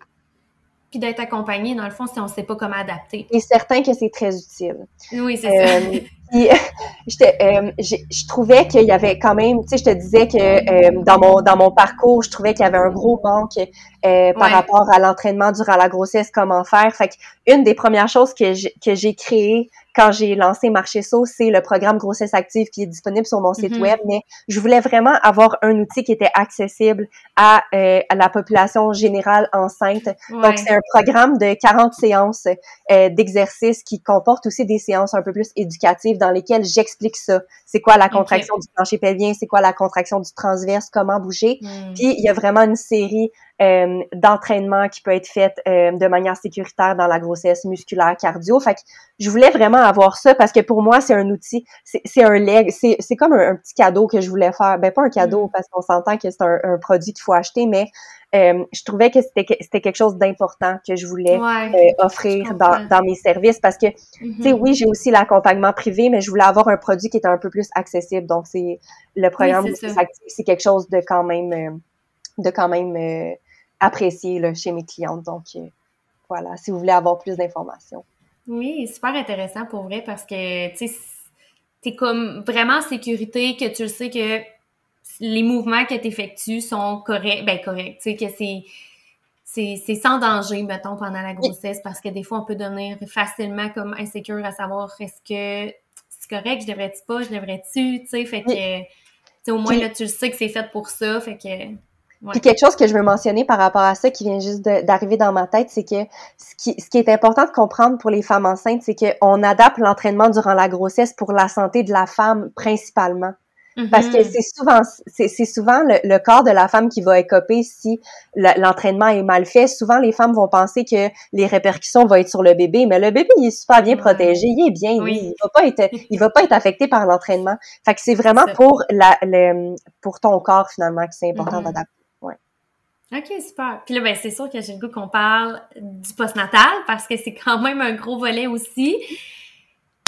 Puis d'être accompagné, dans le fond, si on ne sait pas comment adapter. Et certain que c'est très utile. Oui, c'est ça. Euh, puis, euh, je trouvais qu'il y avait quand même, tu sais, je te disais que euh, dans mon dans mon parcours, je trouvais qu'il y avait un gros manque euh, par rapport à l'entraînement durant la grossesse, comment faire. Fait une des premières choses que j'ai créées quand j'ai lancé Marché Sauce, c'est le programme Grossesse Active qui est disponible sur mon site mm-hmm. web, mais je voulais vraiment avoir un outil qui était accessible à, euh, à la population générale enceinte. Donc, c'est un programme de 40 séances euh, d'exercices qui comporte aussi des séances un peu plus éducatives dans lesquelles j'explique ça. C'est quoi la contraction du plancher pelvien, c'est quoi la contraction du transverse, comment bouger? Mm. Puis, il y a vraiment une série euh, d'entraînement qui peut être fait euh, de manière sécuritaire dans la grossesse musculaire, cardio. Fait que je voulais vraiment avoir ça parce que pour moi, c'est un outil, c'est un leg, c'est comme un, petit cadeau que je voulais faire. Ben, pas un cadeau mm. parce qu'on s'entend que c'est un, produit qu'il faut acheter, mais euh, je trouvais que c'était quelque chose d'important que je voulais offrir dans, dans, mes services parce que, tu sais, mm-hmm. oui, j'ai aussi l'accompagnement privé, mais je voulais avoir un produit qui était un peu plus accessible. Donc, c'est le programme c'est quelque chose de quand même, de quand même apprécié là, chez mes clientes. Donc, euh, voilà, si vous voulez avoir plus d'informations. Oui, super intéressant pour vrai parce que, tu sais, t'es comme vraiment en sécurité, que tu le sais que les mouvements que tu effectues sont corrects, ben corrects, tu sais, que c'est c'est sans danger, mettons, pendant la grossesse, parce que des fois, on peut devenir facilement comme insécure à savoir est-ce que c'est correct, je devrais-tu pas, je devrais-tu, tu sais, fait que, au moins, là, tu le sais que c'est fait pour ça, fait que... Puis quelque chose que je veux mentionner par rapport à ça qui vient juste d'arriver dans ma tête, c'est que ce qui, ce qui est important de comprendre pour les femmes enceintes, c'est qu'on adapte l'entraînement durant la grossesse pour la santé de la femme principalement. Parce que mm-hmm. c'est souvent, c'est souvent le, corps de la femme qui va écoper si l'entraînement est mal fait. Souvent, les femmes vont penser que les répercussions vont être sur le bébé, mais le bébé, il est super bien protégé, il est bien, il va pas être, il va pas être affecté par l'entraînement. Fait que c'est vraiment pour la, le, pour ton corps finalement que c'est important mm-hmm. d'adapter. OK, super. Puis là, ben, c'est sûr que j'ai le goût qu'on parle du postnatal parce que c'est quand même un gros volet aussi.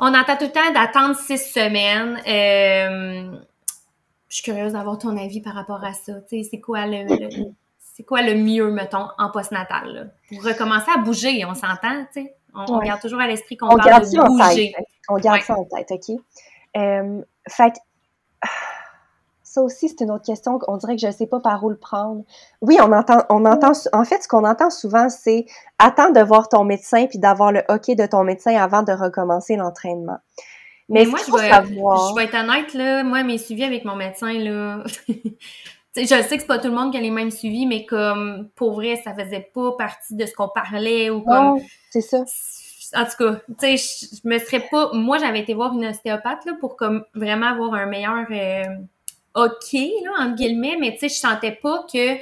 On attend tout le temps d'attendre six semaines. Euh, je suis curieuse d'avoir ton avis par rapport à ça. C'est quoi le, c'est quoi le mieux, mettons, en postnatal? Pour recommencer à bouger, on s'entend, tu sais? On, garde toujours à l'esprit qu'on parle de bouger. On garde ça en tête, OK? Euh, fait ça aussi, c'est une autre question. On dirait que je ne sais pas par où le prendre. Oui, on entend, on entend, en fait, ce qu'on entend souvent, c'est attends de voir ton médecin puis d'avoir le OK de ton médecin avant de recommencer l'entraînement. Mais, moi, je vais, je vais être honnête, là, moi, mes suivis avec mon médecin, là, je sais que c'est pas tout le monde qui a les mêmes suivis, mais comme, pour vrai, ça faisait pas partie de ce qu'on parlait ou comme... c'est ça. En tout cas, tu sais, je me serais pas... Moi, j'avais été voir une ostéopathe, là, pour comme vraiment avoir un meilleur euh, OK, là, entre guillemets, mais tu sais, je sentais pas que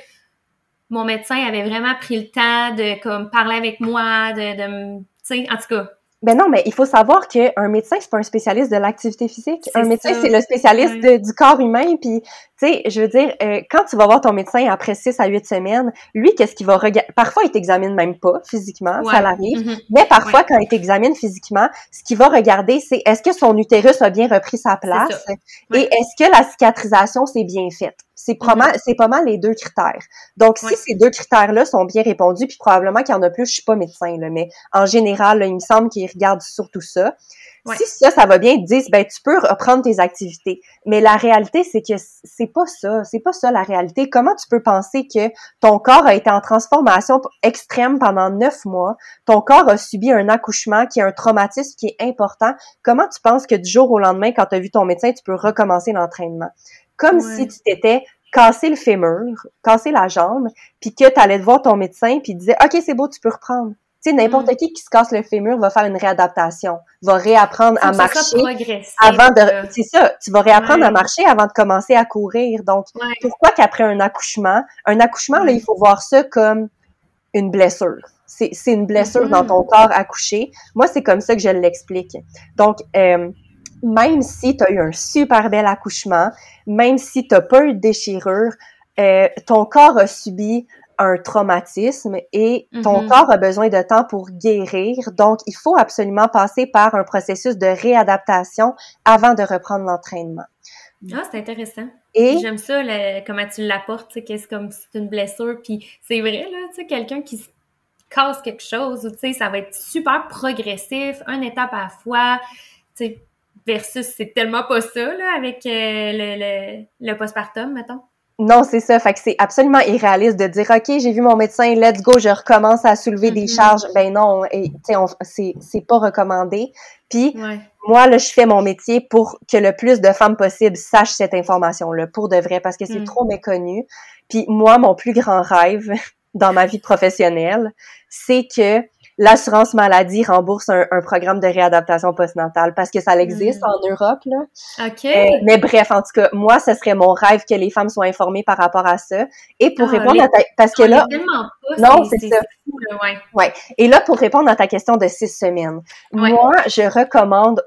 mon médecin avait vraiment pris le temps de, comme, parler avec moi, de, de tu sais, en tout cas, ben non, mais il faut savoir qu'un médecin, c'est pas un spécialiste de l'activité physique. Un médecin, c'est le spécialiste du corps humain. Puis, tu sais, je veux dire, euh, quand tu vas voir ton médecin après 6 à 8 semaines, lui, qu'est-ce qu'il va regarder? Parfois, il t'examine même pas physiquement, ça l'arrive. Mm-hmm. Mais parfois, quand il t'examine physiquement, ce qu'il va regarder, c'est est-ce que son utérus a bien repris sa place et est-ce que la cicatrisation s'est bien faite? C'est pas, mal, c'est pas mal les deux critères. Donc, si ces deux critères-là sont bien répondus, puis probablement qu'il y en a plus, je suis pas médecin, là, mais en général, il me semble qu'ils regardent surtout ça. Si ça, ça va bien, ils disent, ben, tu peux reprendre tes activités. Mais la réalité, c'est que c'est pas ça. C'est pas ça, la réalité. Comment tu peux penser que ton corps a été en transformation extrême pendant neuf mois? Ton corps a subi un accouchement qui est un traumatisme qui est important. Comment tu penses que du jour au lendemain, quand tu as vu ton médecin, tu peux recommencer l'entraînement? Comme si tu t'étais cassé le fémur, cassé la jambe, puis que tu allais voir ton médecin, puis il disait, OK, c'est beau, tu peux reprendre. Tu sais, n'importe mm. qui qui se casse le fémur va faire une réadaptation, va réapprendre à marcher avant de. C'est ça, tu vas réapprendre à marcher avant de commencer à courir. Donc, pourquoi qu'après un accouchement, un accouchement là, il faut voir ça comme une blessure. C'est une blessure dans ton mm-hmm. corps accouché. Moi, c'est comme ça que je l'explique. Donc, euh, même si tu as eu un super bel accouchement, même si tu n'as pas eu de déchirure, euh, ton corps a subi un traumatisme et ton mm-hmm. corps a besoin de temps pour guérir. Donc, il faut absolument passer par un processus de réadaptation avant de reprendre l'entraînement. Ah, c'est intéressant. Et j'aime ça, comment tu l'apportes, c'est comme c'est une blessure, puis c'est vrai là, tu sais, quelqu'un qui se casse quelque chose, tu sais, ça va être super progressif, une étape à la fois, tu sais, versus c'est tellement pas ça là avec euh, le, le, le postpartum, mettons. Non, c'est ça. Fait que c'est absolument irréaliste de dire OK, j'ai vu mon médecin, let's go, je recommence à soulever des mm-hmm. charges. Ben non, et c'est c'est pas recommandé. Puis moi là, je fais mon métier pour que le plus de femmes possible sachent cette information là pour de vrai parce que c'est mm. trop méconnu. Puis moi, mon plus grand rêve dans ma vie professionnelle, c'est que l'assurance maladie rembourse un, programme de réadaptation postnatale parce que ça existe hmm. en Europe là. OK. Euh, mais bref, en tout cas, moi ce serait mon rêve que les femmes soient informées par rapport à ça et pour ah, répondre à ta parce que là Non, c'est ça. ouais. ouais. Et là pour répondre à ta question de six semaines. Moi, je recommande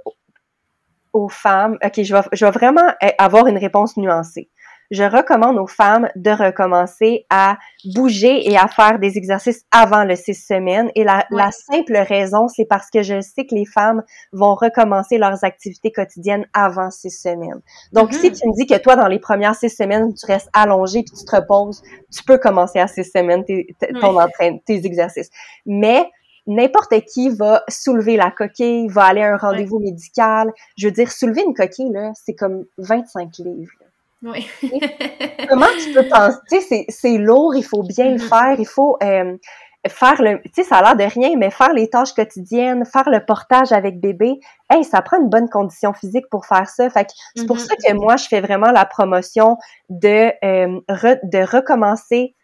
aux femmes, OK, je vais, je vais vraiment avoir une réponse nuancée je recommande aux femmes de recommencer à bouger et à faire des exercices avant le six semaines. Et la, simple raison, c'est parce que je sais que les femmes vont recommencer leurs activités quotidiennes avant six semaines. Donc, si mm-hmm. tu me dis que toi, dans les premières six semaines, tu restes allongé puis tu te reposes, tu peux commencer à six semaines tes, ton tes exercices. Mais n'importe qui va soulever la coquille, va aller à un rendez-vous médical. Je veux dire, soulever une coquille, là, c'est comme 25 livres. Oui. Comment tu peux penser, tu sais, c'est lourd, il faut bien le mm-hmm. faire, il faut euh, faire le, tu sais, ça a l'air de rien, mais faire les tâches quotidiennes, faire le portage avec bébé, hey, ça prend une bonne condition physique pour faire ça. Fait que c'est pour mm-hmm. ça que moi, je fais vraiment la promotion de, euh, de recommencer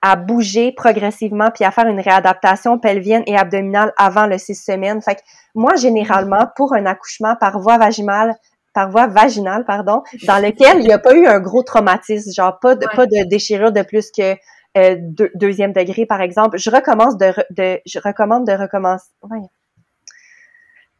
à bouger progressivement puis à faire une réadaptation pelvienne et abdominale avant le six semaines. Fait que moi, généralement, pour un accouchement par voie vaginale, par voie vaginale, pardon, dans lequel il n'y a pas eu un gros traumatisme, genre pas de, pas de déchirure de plus que euh, deuxième degré, par exemple, je recommence de, de je recommande de recommencer.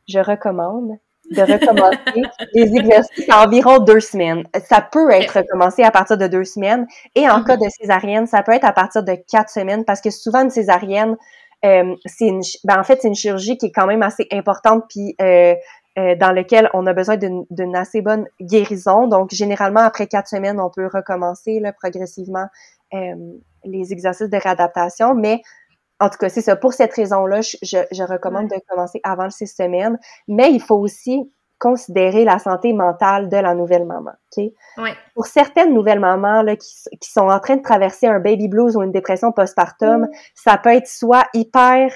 Je recommande de recommencer les exercices à environ deux semaines. Ça peut être recommencé à partir de deux semaines. Et en cas mm-hmm. de césarienne, ça peut être à partir de quatre semaines parce que souvent une césarienne, euh, c'est une, ben en fait, c'est une chirurgie qui est quand même assez importante puis euh, euh, dans lequel on a besoin d'une assez bonne guérison. Donc, généralement, après quatre semaines, on peut recommencer là, progressivement euh, les exercices de réadaptation. Mais en tout cas, c'est ça. Pour cette raison-là, je, je, recommande de commencer avant six semaines. Mais il faut aussi considérer la santé mentale de la nouvelle maman. Okay? Pour certaines nouvelles mamans là, qui, qui, sont en train de traverser un baby blues ou une dépression postpartum, ça peut être soit hyper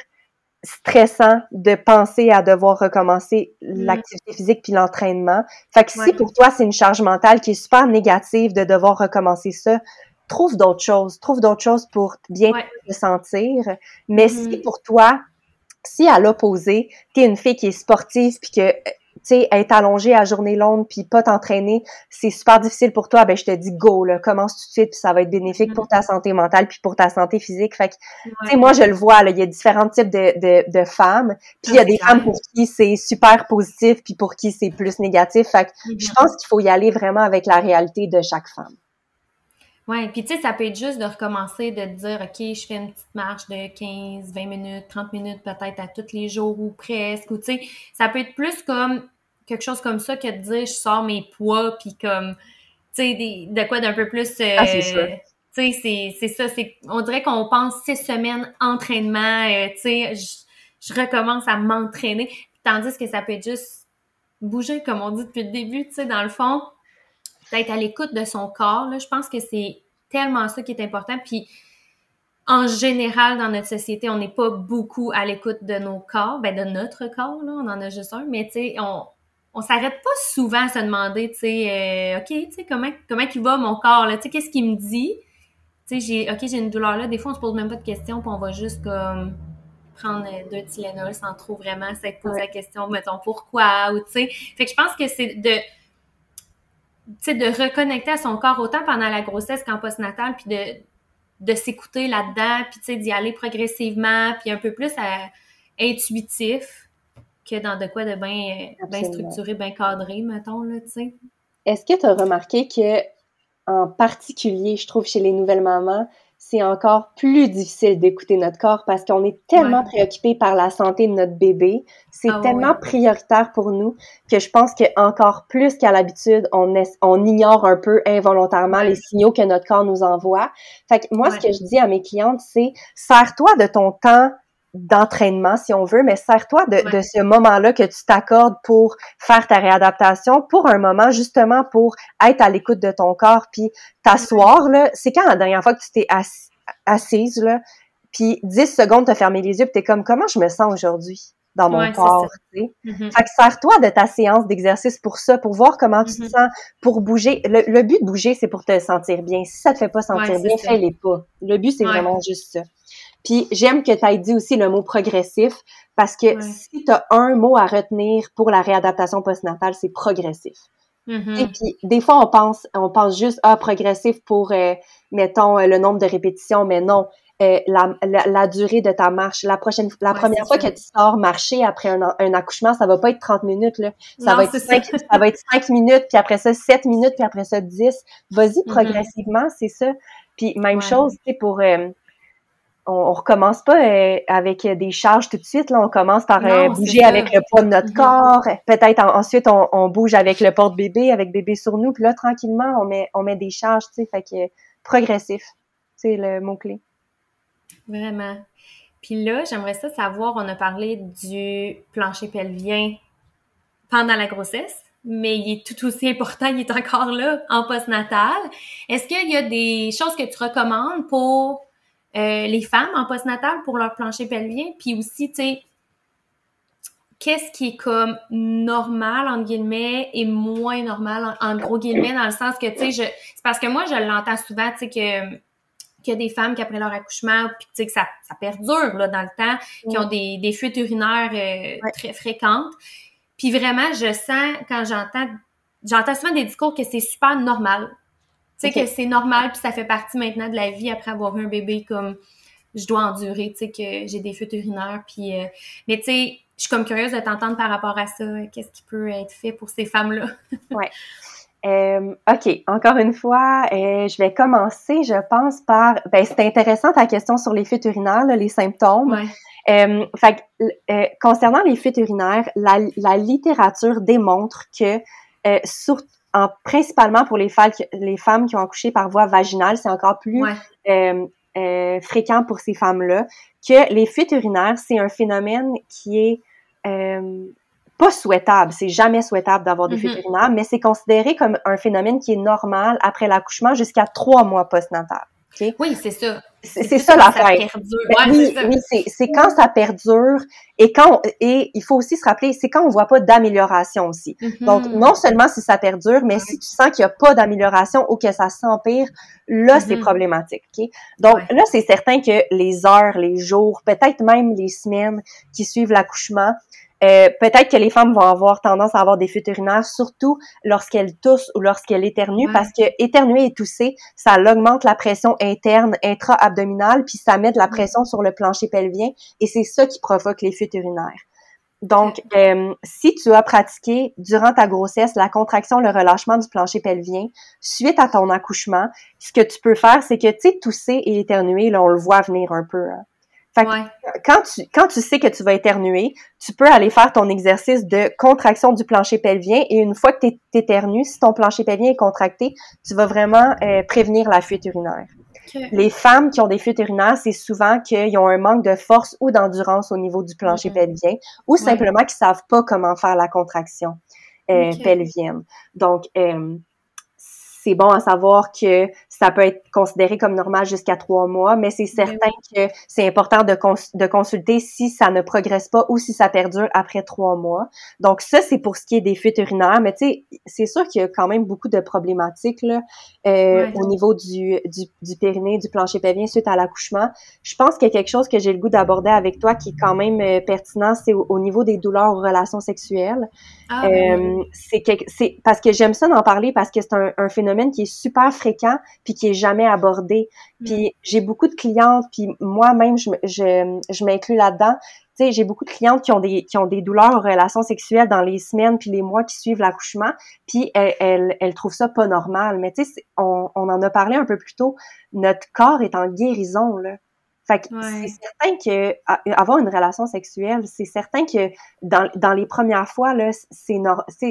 stressant de penser à devoir recommencer mm. l'activité physique puis l'entraînement. Fait que si pour toi c'est une charge mentale qui est super négative de devoir recommencer ça, trouve d'autres choses, trouve d'autres choses pour bien te sentir. Mais si mm-hmm. pour toi, si à l'opposé, t'es une fille qui est sportive puis que tu sais, être allongé à journée longue puis pas t'entraîner, c'est super difficile pour toi, ben je te dis go là, commence tout de suite puis ça va être bénéfique pour ta santé mentale puis pour ta santé physique. Fait que tu sais moi je le vois là, il y a différents types de, de, de femmes, puis il y a des femmes pour qui c'est super positif puis pour qui c'est plus négatif. Fait que je mm-hmm. pense qu'il faut y aller vraiment avec la réalité de chaque femme. Ouais, puis tu sais, ça peut être juste de recommencer, de dire, OK, je fais une petite marche de 15, 20 minutes, 30 minutes peut-être à tous les jours ou presque, ou tu sais, ça peut être plus comme quelque chose comme ça que de dire, je sors mes poids, puis comme, tu sais, de quoi d'un peu plus... Euh, ah. Tu sais, c'est ça, c'est, on dirait qu'on pense six semaines entraînement, euh, tu sais, je, je recommence à m'entraîner, tandis que ça peut être juste bouger, comme on dit depuis le début, tu sais, dans le fond, d'être à l'écoute de son corps. Là. Je pense que c'est tellement ça qui est important. Puis en général, dans notre société, on n'est pas beaucoup à l'écoute de nos corps, ben de notre corps, là, on en a juste un, mais tu sais, on, on s'arrête pas souvent à se demander, tu sais, euh, OK, tu sais, comment, comment il va mon corps, là, tu sais, qu'est-ce qu'il me dit? Tu sais, j'ai, OK, j'ai une douleur là, des fois, on se pose même pas de questions, puis on va juste comme prendre deux Tylenol sans trop vraiment se poser la question, mettons, pourquoi, ou tu sais. Fait que je pense que c'est de de reconnecter à son corps autant pendant la grossesse qu'en postnatal, puis de, de s'écouter là-dedans, puis d'y aller progressivement, puis un peu plus intuitif que dans de quoi de bien ben structuré, bien cadré, mettons, là, tu sais. Est-ce que tu as remarqué que, en particulier, je trouve, chez les nouvelles mamans, c'est encore plus difficile d'écouter notre corps parce qu'on est tellement préoccupé par la santé de notre bébé. C'est ah tellement prioritaire pour nous que je pense que encore plus qu'à l'habitude, on, on ignore un peu involontairement les signaux que notre corps nous envoie. Fait que moi, ce que je dis à mes clientes, c'est sers-toi de ton temps d'entraînement, si on veut, mais sers-toi de, de, ce moment-là que tu t'accordes pour faire ta réadaptation, pour un moment justement pour être à l'écoute de ton corps, puis t'asseoir, là. C'est quand la dernière fois que tu t'es assise, là, puis 10 secondes, t'as fermé les yeux, puis t'es comme, comment je me sens aujourd'hui dans mon corps, sais? Mm-hmm. Fait que sers-toi de ta séance d'exercice pour ça, pour voir comment tu te mm-hmm. sens, pour bouger. Le, but de bouger, c'est pour te sentir bien. Si ça te fait pas sentir bien, fais-les pas. Le but, c'est vraiment juste ça. Puis j'aime que tu aies dit aussi le mot progressif parce que si tu as un mot à retenir pour la réadaptation postnatale, c'est progressif. Mm-hmm. Et puis des fois on pense on pense juste ah progressif pour euh, mettons euh, le nombre de répétitions mais non euh, la, la, durée de ta marche la prochaine la première fois que tu sors marcher après un, un, accouchement ça va pas être 30 minutes là ça va être 5, ça. va être 5 minutes puis après ça 7 minutes puis après ça 10 vas-y mm-hmm. progressivement c'est ça puis même chose tu sais pour on, on, recommence pas euh, avec des charges tout de suite. Là, on commence par euh, bouger avec le poids de notre mm-hmm. corps. Peut-être ensuite on, bouge avec le porte-bébé, avec bébé sur nous. Puis là, tranquillement, on met on met des charges, tu sais, fait que progressif, c'est le mot clé. Vraiment. Puis là, j'aimerais ça savoir, on a parlé du plancher pelvien pendant la grossesse, mais il est tout aussi important, il est encore là en postnatal. Est-ce qu'il y a des choses que tu recommandes pour euh, les femmes en postnatal pour leur plancher pelvien? Puis aussi, tu sais, qu'est-ce qui est comme normal, entre guillemets, et moins normal, en, gros guillemets, dans le sens que, tu sais, je, c'est parce que moi, je l'entends souvent, tu sais, que qu'il y a des femmes qui, après leur accouchement, puis tu sais, que ça, ça perdure là, dans le temps, qui ont des, des fuites urinaires euh, très fréquentes. Puis vraiment, je sens, quand j'entends, j'entends souvent des discours que c'est super normal. Tu sais, que c'est normal, puis ça fait partie maintenant de la vie après avoir eu un bébé, comme je dois endurer, tu sais, que j'ai des fuites urinaires. Puis, euh, mais tu sais, je suis comme curieuse de t'entendre par rapport à ça. Qu'est-ce qui peut être fait pour ces femmes-là? ouais. Euh, OK, encore une fois, euh, je vais commencer, je pense, par... Ben, c'est intéressant ta question sur les fuites urinaires, les symptômes. Euh, fait euh, concernant les fuites urinaires, la, la littérature démontre que, euh, sur, en, principalement pour les, les femmes qui ont accouché par voie vaginale, c'est encore plus fréquent pour ces femmes-là, que les fuites urinaires, c'est un phénomène qui est pas souhaitable, c'est jamais souhaitable d'avoir des fuites mm-hmm. urinaires, mais c'est considéré comme un phénomène qui est normal après l'accouchement jusqu'à trois mois postnatal. Oui, c'est ça. C'est ça l'affaire. Ben oui, oui c'est quand ça perdure et quand et il faut aussi se rappeler, c'est quand on voit pas d'amélioration aussi. Mm-hmm. Donc non seulement si ça perdure, mais si tu sens qu'il y a pas d'amélioration ou que ça s'empire, là c'est mm-hmm. problématique. Donc là c'est certain que les heures, les jours, peut-être même les semaines qui suivent l'accouchement, euh, peut-être que les femmes vont avoir tendance à avoir des fuites urinaires, surtout lorsqu'elles toussent ou lorsqu'elles éternuent, parce que éternuer et tousser, ça augmente la pression interne intra-abdominale, puis ça met de la pression sur le plancher pelvien, et c'est ça qui provoque les fuites urinaires. Donc, euh, si tu as pratiqué durant ta grossesse la contraction, le relâchement du plancher pelvien suite à ton accouchement, ce que tu peux faire, c'est que, tu sais, tousser et éternuer, là, on le voit venir un peu. Hein. Fait quand tu, quand tu sais que tu vas éternuer, tu peux aller faire ton exercice de contraction du plancher pelvien et une fois que tu éternues, si ton plancher pelvien est contracté, tu vas vraiment euh, prévenir la fuite urinaire. Les femmes qui ont des fuites urinaires, c'est souvent qu'ils ont un manque de force ou d'endurance au niveau du plancher pelvien ou simplement qu'ils savent pas comment faire la contraction euh, pelvienne. Donc, euh, c'est bon à savoir que ça peut être considéré comme normal jusqu'à trois mois, mais c'est ben certain que c'est important de, de consulter si ça ne progresse pas ou si ça perdure après trois mois. Donc ça, c'est pour ce qui est des fuites urinaires, mais tu sais, c'est sûr qu'il y a quand même beaucoup de problématiques là, euh, au niveau du, du, du, périnée, du plancher pelvien suite à l'accouchement. Je pense qu'il y a quelque chose que j'ai le goût d'aborder avec toi qui est quand même euh, pertinent, c'est au, niveau des douleurs aux relations sexuelles. Ah, ben euh, c'est parce que j'aime ça d'en parler parce que c'est un, un phénomène qui est super fréquent puis qui est jamais abordé. Mm. Puis j'ai beaucoup de clientes, puis moi-même, je, je, je m'inclus là-dedans. Tu sais, j'ai beaucoup de clientes qui ont des qui ont des douleurs en relations sexuelles dans les semaines puis les mois qui suivent l'accouchement, puis elles, elles, elles, trouvent ça pas normal. Mais tu sais, on, on en a parlé un peu plus tôt. Notre corps est en guérison là. Fait que c'est certain que avoir une relation sexuelle, c'est certain que dans, dans les premières fois là, c'est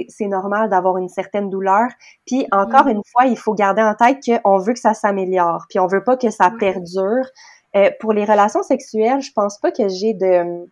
c'est normal d'avoir une certaine douleur. Puis encore une fois, il faut garder en tête qu'on veut que ça s'améliore, puis on veut pas que ça perdure. Euh, pour les relations sexuelles, je pense pas que j'ai de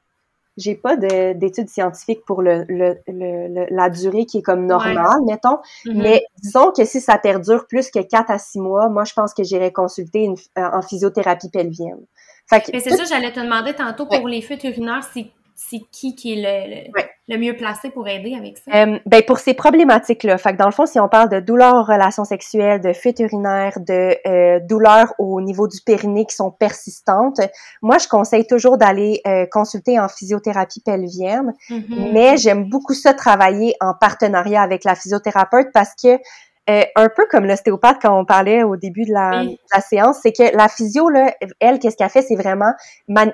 j'ai pas d'études scientifiques pour le, le, le, la durée qui est comme normale, mettons. Mm-hmm. Mais disons que si ça perdure plus que 4 à 6 mois, moi, je pense que j'irai consulter une, en physiothérapie pelvienne. Mais c'est ça, j'allais te demander tantôt pour les fuites urinaires, c'est qui qui est le, le, mieux placé pour aider avec ça? Euh, ben pour ces problématiques-là, fait que dans le fond, si on parle de douleurs en relations sexuelles, de fuites urinaires, de euh, douleurs au niveau du périnée qui sont persistantes, moi, je conseille toujours d'aller euh, consulter en physiothérapie pelvienne, mm-hmm. mais j'aime beaucoup ça travailler en partenariat avec la physiothérapeute parce que euh, un peu comme l'ostéopathe quand on parlait au début de la, séance, c'est que la physio, là, elle, qu'est-ce qu'elle fait, c'est vraiment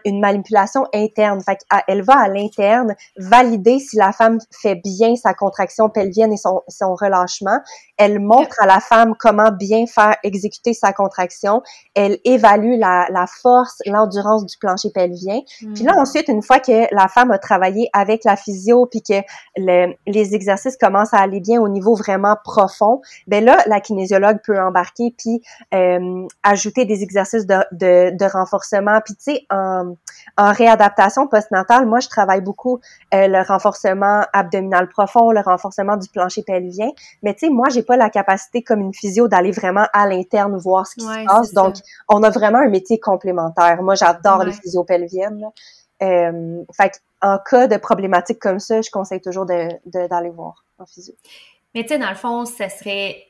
une manipulation interne. Fait elle va à l'interne valider si la femme fait bien sa contraction pelvienne et son, son relâchement. Elle montre à la femme comment bien faire exécuter sa contraction. Elle évalue la, la force, l'endurance du plancher pelvien. Puis là, hmm. ensuite, une fois que la femme a travaillé avec la physio, puis que le, les exercices commencent à aller bien au niveau vraiment profond, ben là, la kinésiologue peut embarquer puis euh, ajouter des exercices de, de, de renforcement. Puis tu sais, en, en réadaptation postnatale, moi, je travaille beaucoup euh, le renforcement abdominal profond, le renforcement du plancher pelvien. Mais tu sais, moi, j'ai pas la capacité comme une physio d'aller vraiment à l'interne voir ce qui se passe. Donc, on a vraiment un métier complémentaire. Moi, j'adore les physio pelviennes. Euh, fait en cas de problématique comme ça, je conseille toujours d'aller de, voir en physio. Mais tu sais, dans le fond, ça serait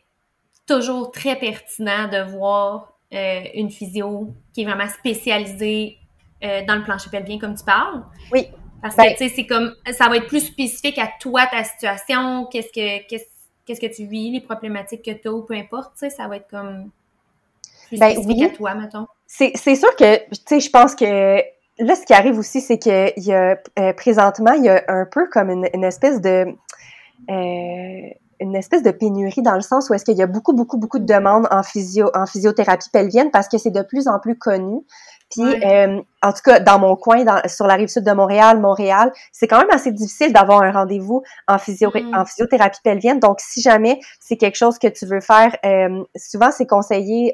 toujours très pertinent de voir euh, une physio qui est vraiment spécialisée euh, dans le plancher pelvien, comme tu parles. Oui. Parce que, ben tu sais, c'est comme, ça va être plus spécifique à toi, ta situation, qu'est-ce que, qu'est-ce, que tu vis, les problématiques que tu as, ou peu importe, tu sais, ça va être comme plus ben spécifique à toi, mettons. C'est, sûr que, tu sais, je pense que là, ce qui arrive aussi, c'est qu'il y a euh, présentement, il y a un peu comme une, espèce de euh, une espèce de pénurie dans le sens où est-ce qu'il y a beaucoup, beaucoup, beaucoup de demandes en physio, en physiothérapie pelvienne parce que c'est de plus en plus connu. Puis, euh, en tout cas, dans mon coin, dans, sur la rive sud de Montréal, Montréal, c'est quand même assez difficile d'avoir un rendez-vous en, physio, mm. en physiothérapie pelvienne. Donc, si jamais c'est quelque chose que tu veux faire, souvent c'est conseillé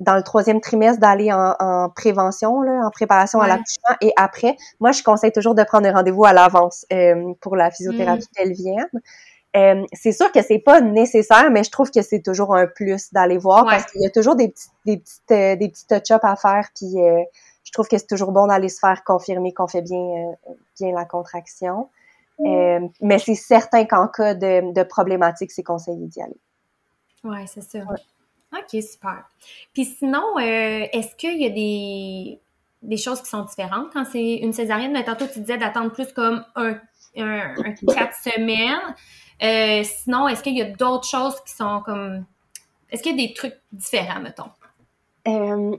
dans le troisième trimestre d'aller en, prévention, là, en préparation à l'accouchement. Et après, moi, je conseille toujours de prendre un rendez-vous à l'avance euh, pour la physiothérapie mm. pelvienne. Euh, c'est sûr que c'est pas nécessaire, mais je trouve que c'est toujours un plus d'aller voir parce qu'il y a toujours des petits, des petites, euh, des petits touch-ups à faire. Puis je trouve que c'est toujours bon d'aller se faire confirmer qu'on fait bien, bien la contraction. Mm. mais c'est certain qu'en cas de, de problématique, c'est conseillé d'y aller. Oui, c'est ça. OK, super. Puis sinon, euh, est-ce qu'il y a des, des choses qui sont différentes quand c'est une césarienne? Mais tantôt, tu disais d'attendre plus comme un, un, quatre semaines. Euh, sinon, est-ce qu'il y a d'autres choses qui sont comme... Est-ce qu'il y a des trucs différents, mettons? Euh,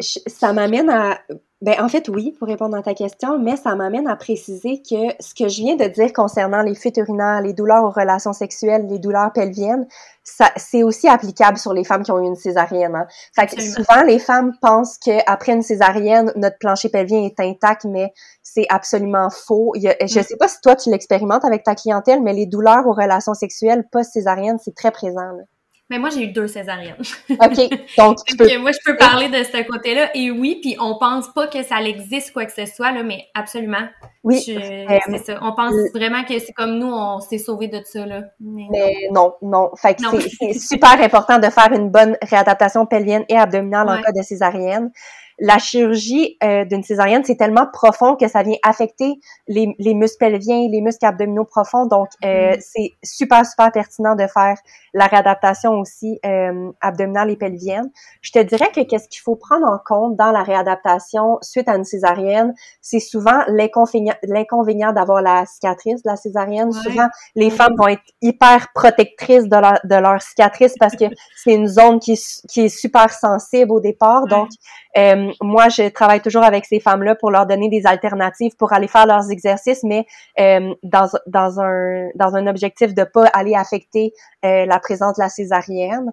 ça m'amène à ben, en fait, oui, pour répondre à ta question, mais ça m'amène à préciser que ce que je viens de dire concernant les fuites urinaires, les douleurs aux relations sexuelles, les douleurs pelviennes, ça, c'est aussi applicable sur les femmes qui ont eu une césarienne. Hein. Fait que souvent, les femmes pensent qu'après une césarienne, notre plancher pelvien est intact, mais c'est absolument faux. Il y a, je mm. sais pas si toi, tu l'expérimentes avec ta clientèle, mais les douleurs aux relations sexuelles post-césarienne, c'est très présent. Là. Mais moi, j'ai eu deux césariennes. OK. Donc, tu peux... moi, je peux parler de ce côté-là. Et oui, puis on pense pas que ça existe quoi que ce soit, là, mais absolument. Oui. Euh, c'est ça. On pense vraiment que c'est comme nous, on s'est sauvé de ça, là. Mais, non, non. Fait que c'est super important de faire une bonne réadaptation pelvienne et abdominale en cas de césarienne la chirurgie euh, d'une césarienne, c'est tellement profond que ça vient affecter les, les muscles pelviens, les muscles abdominaux profonds. Donc, euh, mm-hmm. c'est super, super pertinent de faire la réadaptation aussi euh, abdominale et pelvienne. Je te dirais que qu'est-ce qu'il faut prendre en compte dans la réadaptation suite à une césarienne, c'est souvent l'inconvénient d'avoir la cicatrice de la césarienne. Souvent, les femmes vont être hyper protectrices de leur, de leur cicatrice parce que c'est une zone qui, qui est super sensible au départ. Donc, euh, moi, je travaille toujours avec ces femmes-là pour leur donner des alternatives pour aller faire leurs exercices, mais euh, dans, dans, un, dans un objectif de pas aller affecter euh, la présence de la césarienne.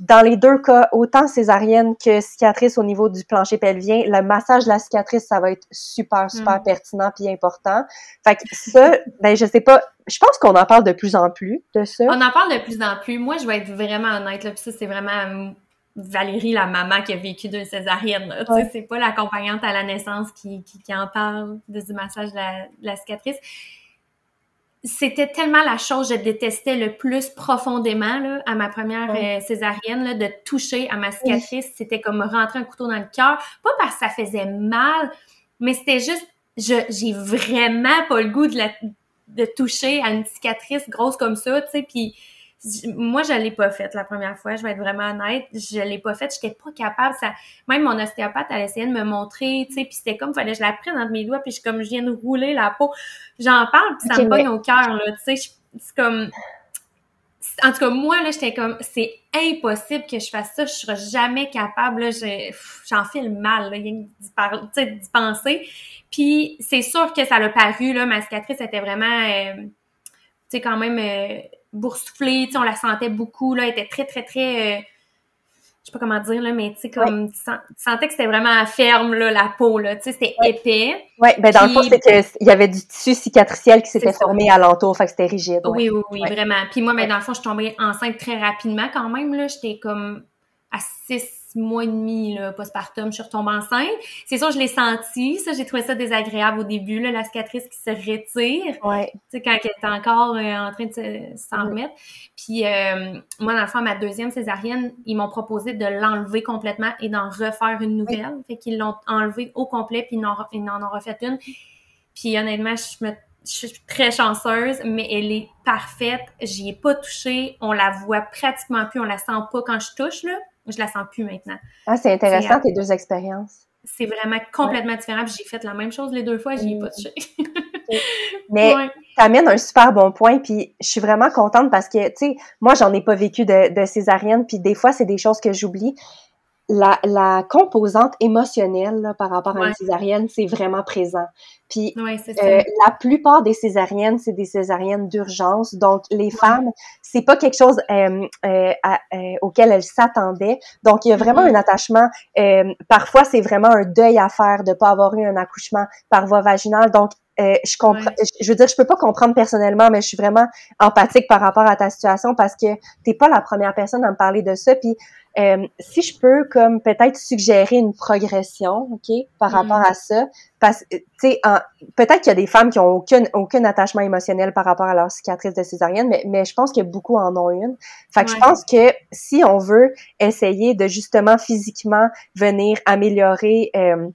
dans les deux cas, autant césarienne que cicatrice au niveau du plancher pelvien, le massage de la cicatrice, ça va être super, super mm. pertinent puis important. Fait que ça, ben, je sais pas, je pense qu'on en parle de plus en plus de ça. On en parle de plus en plus. Moi, je vais être vraiment honnête, là, puis ça, c'est vraiment Valérie, la maman qui a vécu d'une césarienne. Ouais. C'est pas l'accompagnante à la naissance qui, qui, en parle de, du massage de la, cicatrice. C'était tellement la chose que je détestais le plus profondément là, à ma première euh, césarienne, là, de toucher à ma cicatrice. C'était comme me rentrer un couteau dans le cœur. Pas parce que ça faisait mal, mais c'était juste, j'ai vraiment pas le goût de, la, de toucher à une cicatrice grosse comme ça, tu sais, puis moi, je l'ai pas faite la première fois, je vais être vraiment honnête. Je l'ai pas faite, j'étais pas capable. Ça, même mon ostéopathe, elle essayait de me montrer, tu sais, puis c'était comme, fallait que je la prenne entre mes doigts, puis je, comme je viens de rouler la peau. J'en parle, puis ça me pogne au cœur, là, tu sais. C'est comme... En tout cas, moi, là, j'étais comme, c'est impossible que je fasse ça, je serai jamais capable, là, j'en file mal, là, d'y penser. Puis c'est sûr que ça l'a paru, là, ma cicatrice était vraiment, euh, tu sais, quand même... Euh, boursouflée, on la sentait beaucoup, là, elle était très, très, très... Euh, je sais pas comment dire, là, mais tu sais, comme, tu, sentais que c'était vraiment ferme, là, la peau, là, tu sais, c'était épais. Oui, ben dans le fond, c'est qu'il y avait du tissu cicatriciel qui s'était formé alentour, fait que c'était rigide. Oui, oui, oui, vraiment. Puis moi, ben dans le fond, je suis tombée enceinte très rapidement quand même, là, j'étais comme à mois et demi, là, postpartum, je suis retombée enceinte. C'est sûr, je l'ai senti. Ça, j'ai trouvé ça désagréable au début, là, la cicatrice qui se retire. Ouais. Tu sais, quand elle est encore euh, en train de s'en remettre. Puis, euh, moi, dans le fond, ma deuxième césarienne, ils m'ont proposé de l'enlever complètement et d'en refaire une nouvelle. Fait qu'ils l'ont enlevé au complet, puis ils en ont refait une. Puis, honnêtement, je me je suis très chanceuse, mais elle est parfaite. J'y ai pas touché. On la voit pratiquement plus. On la sent pas quand je touche, là je la sens plus maintenant. Ah, c'est intéressant tes deux expériences. C'est vraiment complètement différent. J'ai fait la même chose les deux fois, j'y ai pas touché. Mais tu amènes un super bon point, puis je suis vraiment contente parce que, tu sais, moi, j'en ai pas vécu de, de césarienne, puis des fois, c'est des choses que j'oublie la, la composante émotionnelle par rapport à une césarienne, c'est vraiment présent. Puis euh, la plupart des césariennes, c'est des césariennes d'urgence. Donc les femmes, c'est pas quelque chose euh, euh, auquel elles s'attendaient. Donc il y a vraiment mm-hmm. un attachement. parfois c'est vraiment un deuil à faire de pas avoir eu un accouchement par voie vaginale. Donc je comprends, je veux dire, je peux pas comprendre personnellement, mais je suis vraiment empathique par rapport à ta situation parce que t'es pas la première personne à me parler de ça. Puis euh, si je peux comme peut-être suggérer une progression, ok, par mm. rapport à ça, parce que tu sais, peut-être qu'il y a des femmes qui ont aucun aucun attachement émotionnel par rapport à leur cicatrice de césarienne, mais mais je pense que beaucoup en ont une. Fait que je pense que si on veut essayer de justement physiquement venir améliorer euh,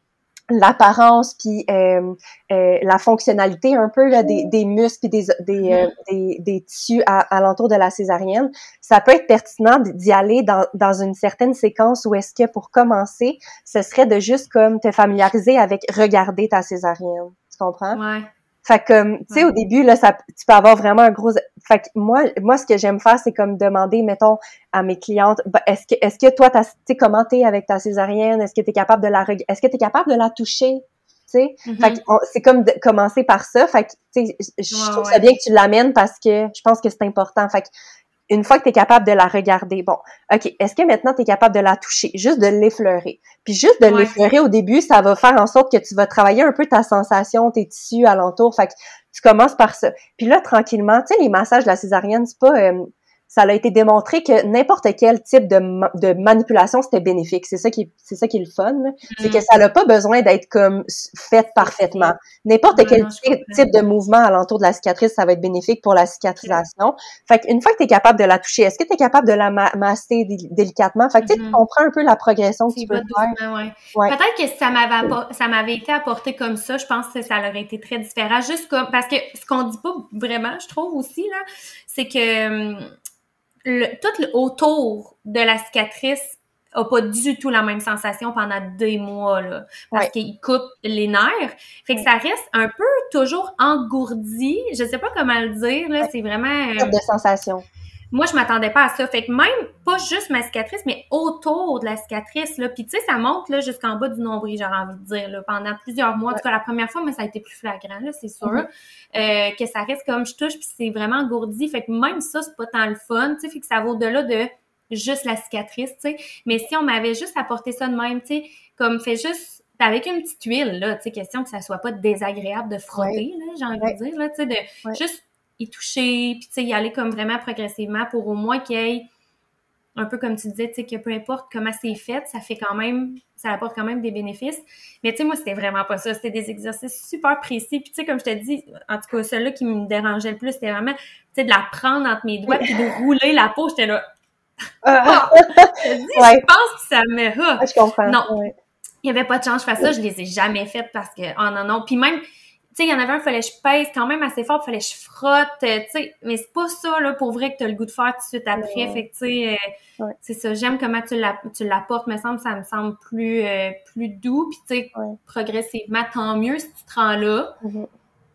l'apparence puis euh, euh, la fonctionnalité un peu là, des, des muscles puis des, des, euh, des, des, tissus à, alentour de la césarienne, ça peut être pertinent d'y aller dans, dans une certaine séquence où est-ce que pour commencer, ce serait de juste comme te familiariser avec regarder ta césarienne. Tu comprends? Ouais. Fait que, tu sais, au début, là, ça, tu peux avoir vraiment un gros... Fait que moi, moi, ce que j'aime faire, c'est comme demander, mettons, à mes clientes, bah, est-ce que, est-ce que toi, tu sais, comment t'es avec ta césarienne? Est-ce que tu es capable de la... Est-ce que tu es capable de la toucher? Tu sais? Fait que c'est comme de commencer par ça. Fait que, tu sais, je trouve ça bien que tu l'amènes parce que je pense que c'est important. Fait que une fois que tu es capable de la regarder, bon, OK, est-ce que maintenant tu es capable de la toucher, juste de l'effleurer? Puis juste de l'effleurer au début, ça va faire en sorte que tu vas travailler un peu ta sensation, tes tissus alentour. Fait que tu commences par ça. Puis là, tranquillement, tu sais, les massages de la césarienne, c'est pas... Euh, ça a été démontré que n'importe quel type de, de manipulation c'était bénéfique. C'est ça qui c'est ça qui est le fun, c'est que mm. ça n'a pas besoin d'être comme fait parfaitement. N'importe quel type, de mouvement alentour de la cicatrice, ça va être bénéfique pour la cicatrisation. Fait qu'une fois que tu es capable de la toucher, est-ce que tu es capable de la masser délicatement? Fait que tu mm-hmm. comprends un peu la progression que tu peux faire. Ouais. Peut-être que ça m'avait ça m'avait été apporté comme ça, je pense que ça aurait été très différent juste comme parce que ce qu'on dit pas vraiment, je trouve aussi là, c'est que hum, le, tout le autour de la cicatrice a pas du tout la même sensation pendant des mois, là, parce qu'il coupe les nerfs. Fait que ça reste un peu toujours engourdi. Je sais pas comment le dire, là. C'est vraiment... Euh, de sensation moi, je m'attendais pas à ça. Fait que même, pas juste ma cicatrice, mais autour de la cicatrice, là. Puis tu sais, ça monte, là, jusqu'en bas du nombril, j'aurais envie de dire, là, pendant plusieurs mois. En tout cas, la première fois, mais ça a été plus flagrant, là, c'est sûr. Mm-hmm. euh, que ça reste comme je touche, puis c'est vraiment engourdi. Fait que même ça, c'est pas tant le fun, tu sais. Fait que ça va au-delà de juste la cicatrice, tu sais. Mais si on m'avait juste apporté ça de même, tu sais, comme fait juste avec une petite huile, là, tu sais, question que ça soit pas désagréable de frotter, là, j'ai envie de dire, là, tu sais, de juste y toucher, puis tu sais, y aller comme vraiment progressivement pour au moins qu'il y ait, un peu comme tu disais, tu sais, que peu importe comment c'est fait, ça fait quand même, ça apporte quand même des bénéfices. Mais tu sais, moi, c'était vraiment pas ça. C'était des exercices super précis. Puis tu sais, comme je te dis, en tout cas, celui-là qui me dérangeait le plus, c'était vraiment, tu sais, de la prendre entre mes doigts puis de rouler la peau. J'étais là. Ah! je, dis, je pense que ça me... Ah, je comprends. Non. Il n'y avait pas de chance de faire ça. Je les ai jamais faites parce que, oh non, non. Puis même, sais, il y en avait un, il fallait que je pèse quand même assez fort, il fallait que je frotte, euh, tu sais, mais c'est pas ça, là, pour vrai, que tu as le goût de faire tout de suite après. Fait que, tu sais, euh, c'est ça, j'aime comment tu l'apportes, me semble, ça me semble plus, euh, plus doux, puis tu sais, progressivement, tant mieux si tu te rends là. Mm-hmm.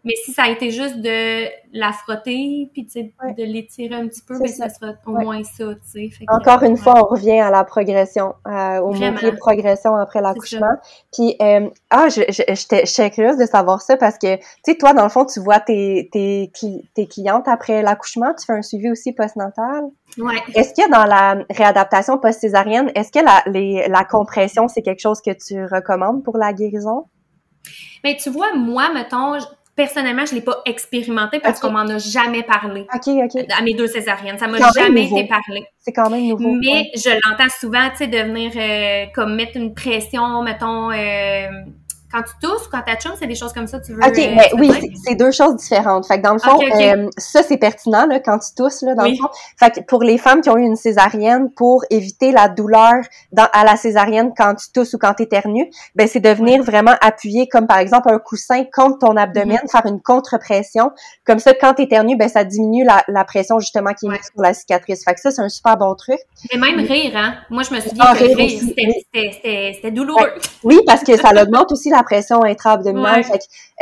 Mais si ça a été juste de la frotter, puis de l'étirer un petit peu, ben, ça. sera au moins ça, tu sais. Encore une fois, on revient à la progression, euh, au mot-clé progression après l'accouchement. Puis, euh, ah, je, je, je, suis curieuse de savoir ça parce que, tu sais, toi, dans le fond, tu vois tes, tes, tes clientes après l'accouchement, tu fais un suivi aussi postnatal? Ouais. Est-ce que dans la réadaptation post-césarienne, est-ce que la, les, la compression, c'est quelque chose que tu recommandes pour la guérison? Mais ben, tu vois, moi, mettons, personnellement, je l'ai pas expérimenté parce qu'on m'en a jamais parlé. OK, OK. À mes deux césariennes. Ça m'a jamais été parlé. C'est quand même nouveau. Mais je l'entends souvent, tu sais, de venir euh, comme mettre une pression, mettons, euh, quand tu tousses ou quand tu c'est des choses comme ça, tu veux. OK, mais oui, c'est deux choses différentes. Fait que dans le fond, euh, ça, c'est pertinent, là, quand tu tousses, là, dans le fond. Fait que pour les femmes qui ont eu une césarienne, pour éviter la douleur dans, à la césarienne quand tu tousses ou quand tu éternues, ben, c'est de venir vraiment appuyer, comme par exemple un coussin contre ton abdomen, mhm. faire une contre-pression. Comme ça, quand tu éternues, ben, ça diminue la, la pression, justement, qui est mise sur la cicatrice. Fait que ça, c'est un super bon truc. Mais même rire, hein. Moi, je me dit ah, que rire, c'était douloureux. oui, parce que ça augmente aussi la pression intra-abdominale.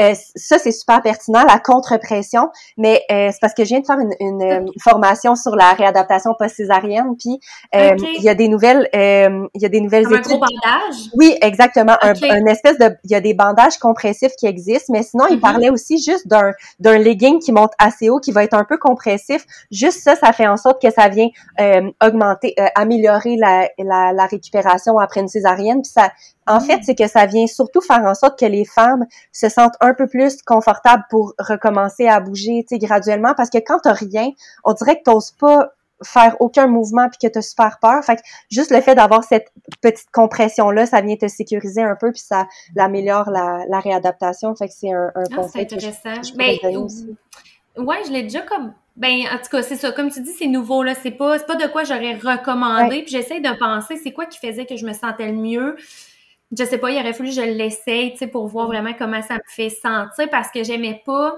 Euh, ça, c'est super pertinent, la contre-pression. Mais euh, c'est parce que je viens de faire une, une, euh, formation sur la réadaptation post-césarienne, puis il y a des nouvelles, il y a des nouvelles études. Un gros bandage? Oui, exactement. Un, espèce de, il y a des bandages compressifs qui existent, mais sinon, il mm-hmm. parlait aussi juste d'un d'un legging qui monte assez haut, qui va être un peu compressif. Juste ça, ça fait en sorte que ça vient augmenter, améliorer la, la, la récupération après une césarienne. Puis ça, en fait, c'est que ça vient surtout faire en sorte que les femmes se sentent un peu plus confortables pour recommencer à bouger, tu sais, graduellement, parce que quand t'as rien, on dirait que t'oses pas faire aucun mouvement puis que t'as super peur. Fait que juste le fait d'avoir cette petite compression là, ça vient te sécuriser un peu puis ça améliore la, la réadaptation. Fait que c'est un, un ah, conseil intéressant. Mais, Ouais, je l'ai déjà comme ben en tout cas, c'est ça. Comme tu dis c'est nouveau là, c'est pas c'est pas de quoi j'aurais recommandé, puis j'essaie de penser c'est quoi qui faisait que je me sentais le mieux? Je sais pas, il aurait fallu que je l'essaye, tu sais, pour voir vraiment comment ça me fait sentir parce que j'aimais pas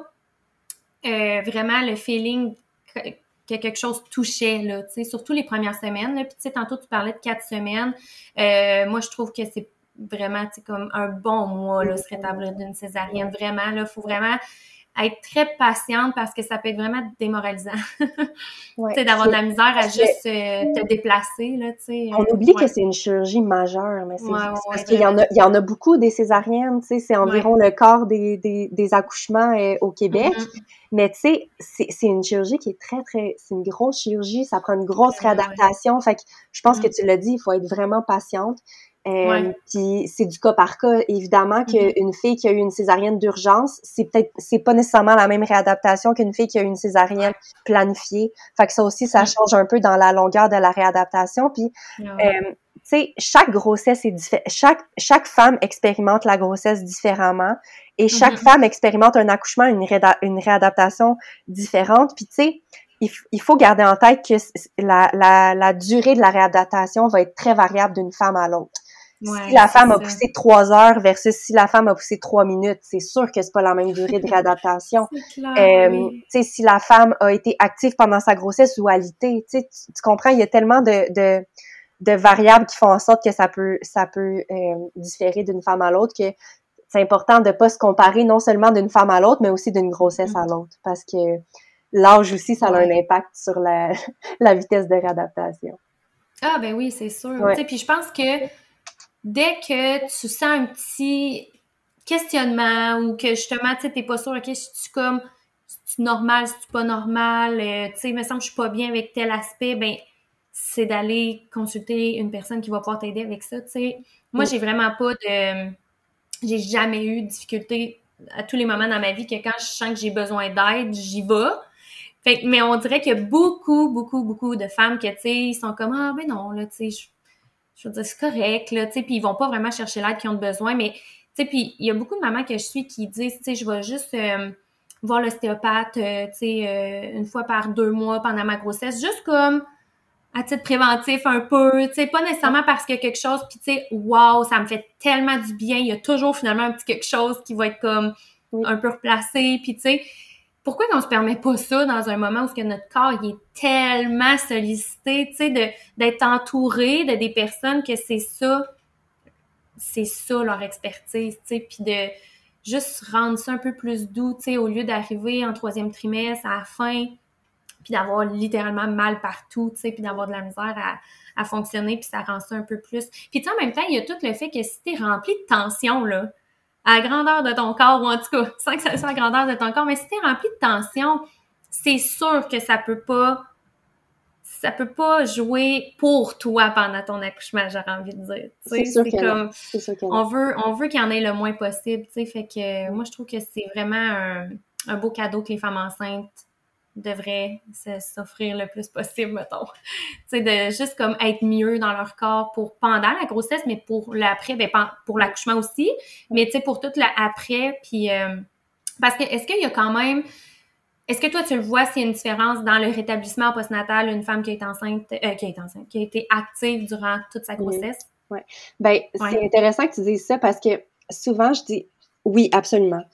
euh, vraiment le feeling que, quelque chose touchait, là, tu sais, surtout les premières semaines, là. Puis, tu sais, tantôt, tu parlais de quatre semaines. Euh, moi, je trouve que c'est vraiment, tu sais, comme un bon mois, là, se rétablir d'une césarienne. Vraiment, là, faut vraiment être très patiente parce que ça peut être vraiment démoralisant. ouais, tu sais, d'avoir de la misère à juste euh, te déplacer, là, tu sais. On oublie que c'est une chirurgie majeure, mais c'est parce qu'il y en a, il y en a beaucoup des césariennes, tu sais, c'est environ le quart des, des, des accouchements euh, au Québec. Mm-hmm. Mais tu sais, c'est une chirurgie qui est très, très, c'est une grosse chirurgie, ça prend une grosse réadaptation. Fait que je pense que mm. tu l'as dit, il faut être vraiment patiente. Euh, Puis c'est du cas par cas. Évidemment qu'une mm-hmm. fille qui a eu une césarienne d'urgence, c'est peut-être c'est pas nécessairement la même réadaptation qu'une fille qui a eu une césarienne planifiée. Fait que ça aussi, ça change un peu dans la longueur de la réadaptation. Puis euh, tu sais, chaque grossesse est différente. Chaque chaque femme expérimente la grossesse différemment et chaque mm-hmm. femme expérimente un accouchement, une, une réadaptation différente. Puis tu sais, il, faut garder en tête que la, la, la durée de la réadaptation va être très variable d'une femme à l'autre si la femme a poussé trois heures versus si la femme a poussé trois minutes, c'est sûr que c'est pas la même durée de réadaptation. euh, Si la femme a été active pendant sa grossesse ou alité, tu, tu comprends, il y a tellement de, de, de, variables qui font en sorte que ça peut, ça peut euh, différer d'une femme à l'autre, que c'est important de pas se comparer non seulement d'une femme à l'autre, mais aussi d'une grossesse à mm. l'autre, parce que l'âge aussi, ça a un impact sur la, la vitesse de réadaptation. Ah ben oui, c'est sûr. Puis je pense que dès que tu sens un petit questionnement ou que justement, tu t'es pas sûr, ok, si tu comme, si tu normal, si tu pas normal, euh, tu sais, il me semble que je suis pas bien avec tel aspect, ben, c'est d'aller consulter une personne qui va pouvoir t'aider avec ça, tu sais. Moi, j'ai vraiment pas de, j'ai jamais eu de difficulté à tous les moments dans ma vie que quand je sens que j'ai besoin d'aide, j'y vais. Fait, mais on dirait qu'il y a beaucoup, beaucoup, beaucoup de femmes qui, tu sais, ils sont comme, ah, ben non, là, tu sais, je veux dire, c'est correct, là, tu sais, puis ils vont pas vraiment chercher l'aide qu'ils ont besoin, mais, tu sais, puis il y a beaucoup de mamans que je suis qui disent, tu sais, je vais juste euh, voir l'ostéopathe, euh, tu sais, euh, une fois par deux mois pendant ma grossesse, juste comme à titre préventif un peu, tu sais, pas nécessairement parce qu'il y a quelque chose, puis tu sais, wow, ça me fait tellement du bien, il y a toujours finalement un petit quelque chose qui va être comme un peu replacé, puis tu sais, pourquoi on se permet pas ça dans un moment où notre corps est tellement sollicité, d'être entouré de des personnes que c'est ça, c'est ça leur expertise, puis de juste rendre ça un peu plus doux, au lieu d'arriver en troisième trimestre à la fin, puis d'avoir littéralement mal partout, tu puis d'avoir de la misère à, fonctionner, puis ça rend ça un peu plus. Puis tu en même temps, il y a tout le fait que si t'es rempli de tension, là, à la grandeur de ton corps, ou en tout cas, sans que ça soit à la grandeur de ton corps, mais si t'es rempli de tension, c'est sûr que ça peut pas ça peut pas jouer pour toi pendant ton accouchement, j'aurais envie de dire. C'est sûr comme on veut on veut qu'il y en ait le moins possible, tu sais, fait que moi je trouve que c'est vraiment un, un beau cadeau que les femmes enceintes devraient s'offrir le plus possible, mettons. tu sais, de juste comme être mieux dans leur corps pour pendant la grossesse, mais pour l'après, ben, pour l'accouchement aussi, mais tu sais, pour tout l'après, puis... Euh, parce que, est-ce qu'il y a quand même... Est-ce que toi, tu le vois s'il y a une différence dans le rétablissement postnatal, une femme qui est enceinte, euh, qui est enceinte, qui a été active durant toute sa grossesse? Oui. Ben, c'est intéressant que tu dises ça parce que souvent, je dis oui, absolument.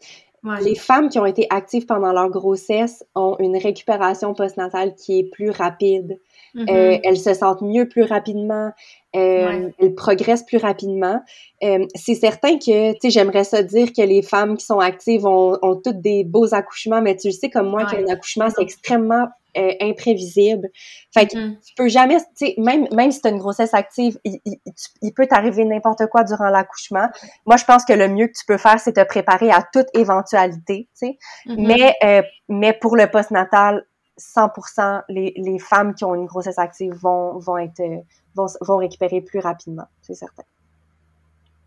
Les femmes qui ont été actives pendant leur grossesse ont une récupération postnatale qui est plus rapide. Mm-hmm. euh, elles se sentent mieux plus rapidement, euh, elles progressent plus rapidement. Euh, c'est certain que, tu sais, j'aimerais ça dire que les femmes qui sont actives ont, ont toutes des beaux accouchements, mais tu le sais comme moi qu'un accouchement, c'est extrêmement euh, imprévisible. Fait que mm-hmm. tu peux jamais, tu sais, même, même si tu as une grossesse active, il, il, peut t'arriver n'importe quoi durant l'accouchement. Moi, je pense que le mieux que tu peux faire, c'est te préparer à toute éventualité, tu sais. Mm-hmm. Mais, euh, mais pour le postnatal, 100% les, les femmes qui ont une grossesse active vont, vont, être, euh, vont, vont récupérer plus rapidement, c'est certain.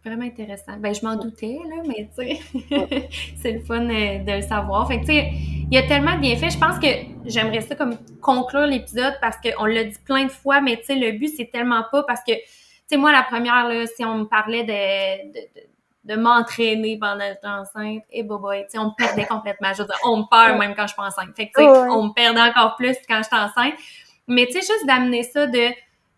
Vraiment intéressant. Ben, je m'en doutais, là, mais tu sais, c'est le fun euh, de le savoir. Fait que, tu sais, il y a tellement bien fait. Je pense que j'aimerais ça comme conclure l'épisode parce qu'on l'a dit plein de fois, mais tu sais, le but, c'est tellement pas parce que, tu sais, moi, la première, là, si on me parlait de, de, de, m'entraîner pendant temps enceinte, et eh, bah, tu sais, on me perdait complètement. Je veux dire, on me perd même quand je suis enceinte. Fait que, tu sais, on me perdait encore plus quand je suis enceinte. Mais, tu sais, juste d'amener ça de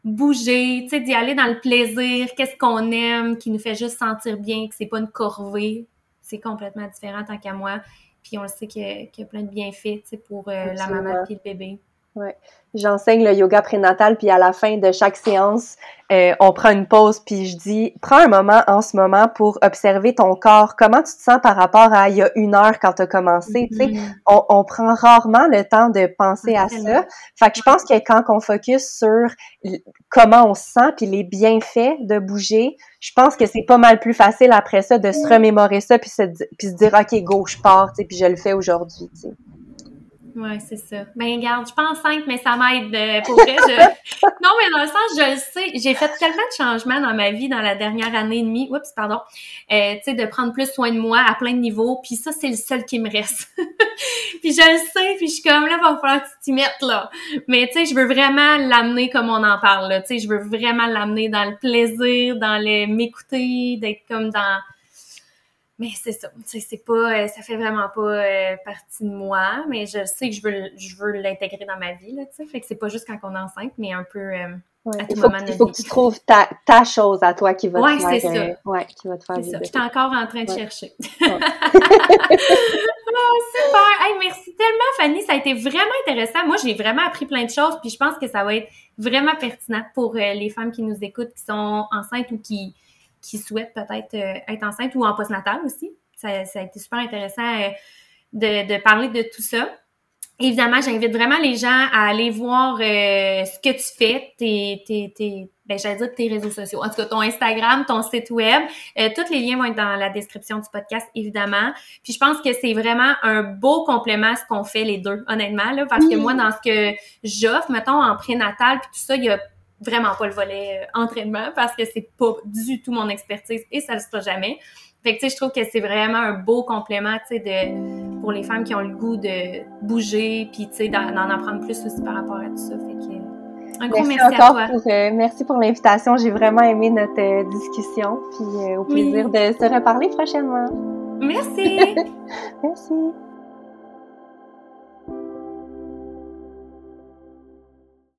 bouger, tu sais, d'y aller dans le plaisir, qu'est-ce qu'on aime, qui nous fait juste sentir bien, que c'est pas une corvée. C'est complètement différent tant qu'à moi. Puis on le sait qu'il y, a plein de bienfaits, tu sais, pour euh, la maman et le bébé. Ouais. J'enseigne le yoga prénatal, puis à la fin de chaque séance, euh, on prend une pause, puis je dis, prends un moment en ce moment pour observer ton corps. Comment tu te sens par rapport à il y a une heure quand tu as commencé? mm-hmm. on, on, prend rarement le temps de penser à ça. Fait que je pense que quand on focus sur comment on se sent, puis les bienfaits de bouger, je pense que c'est pas mal plus facile après ça de se remémorer ça, puis se, puis se dire, OK, go, je pars, puis je le fais aujourd'hui. Oui, c'est ça. Ben, regarde, je suis pas enceinte, mais ça m'aide. Euh, pour vrai, je... non, mais dans le sens, je le sais, j'ai fait tellement de changements dans ma vie dans la dernière année et demie. Oups, pardon. Euh, tu sais, de prendre plus soin de moi à plein de niveaux. Puis ça, c'est le seul qui me reste. puis je le sais, puis je suis comme, là, va falloir que tu t'y mettes, là. Mais tu sais, je veux vraiment l'amener comme on en parle, là. Tu sais, je veux vraiment l'amener dans le plaisir, dans le m'écouter, d'être comme dans mais c'est ça, c'est pas, euh, ça fait vraiment pas euh, partie de moi, mais je sais que je veux, je veux l'intégrer dans ma vie, là, tu sais. Fait que c'est pas juste quand on est enceinte, mais un peu euh, à tout moment Il faut que tu trouves ta, ta, chose à toi qui va ouais, te faire... Ça. ouais, qui va te faire C'est ça, je suis encore en train de chercher. oh, super! Hey, merci tellement, Fanny, ça a été vraiment intéressant. Moi, j'ai vraiment appris plein de choses, puis je pense que ça va être vraiment pertinent pour les femmes qui nous écoutent, qui sont enceintes ou qui qui souhaitent peut-être euh, être enceinte ou en postnatal aussi. Ça, a été super intéressant euh, de, parler de tout ça. Évidemment, j'invite vraiment les gens à aller voir euh, ce que tu fais, tes, tes, tes ben, j'allais dire tes réseaux sociaux, en tout cas ton Instagram, ton site web. tous les liens vont être dans la description du podcast, évidemment. Puis je pense que c'est vraiment un beau complément à ce qu'on fait les deux, honnêtement, là, parce que moi, dans ce que j'offre, mettons, en prénatal, puis tout ça, il y a vraiment pas le volet euh, entraînement parce que c'est pas du tout mon expertise et ça le sera jamais. Fait que tu sais, je trouve que c'est vraiment un beau complément, tu sais, de pour les femmes qui ont le goût de bouger, puis tu sais, d'en apprendre plus aussi par rapport à tout ça. Fait que un gros merci, à toi. Pour, euh, merci pour l'invitation. J'ai vraiment aimé notre euh, discussion, puis au plaisir de se reparler prochainement. Merci. merci.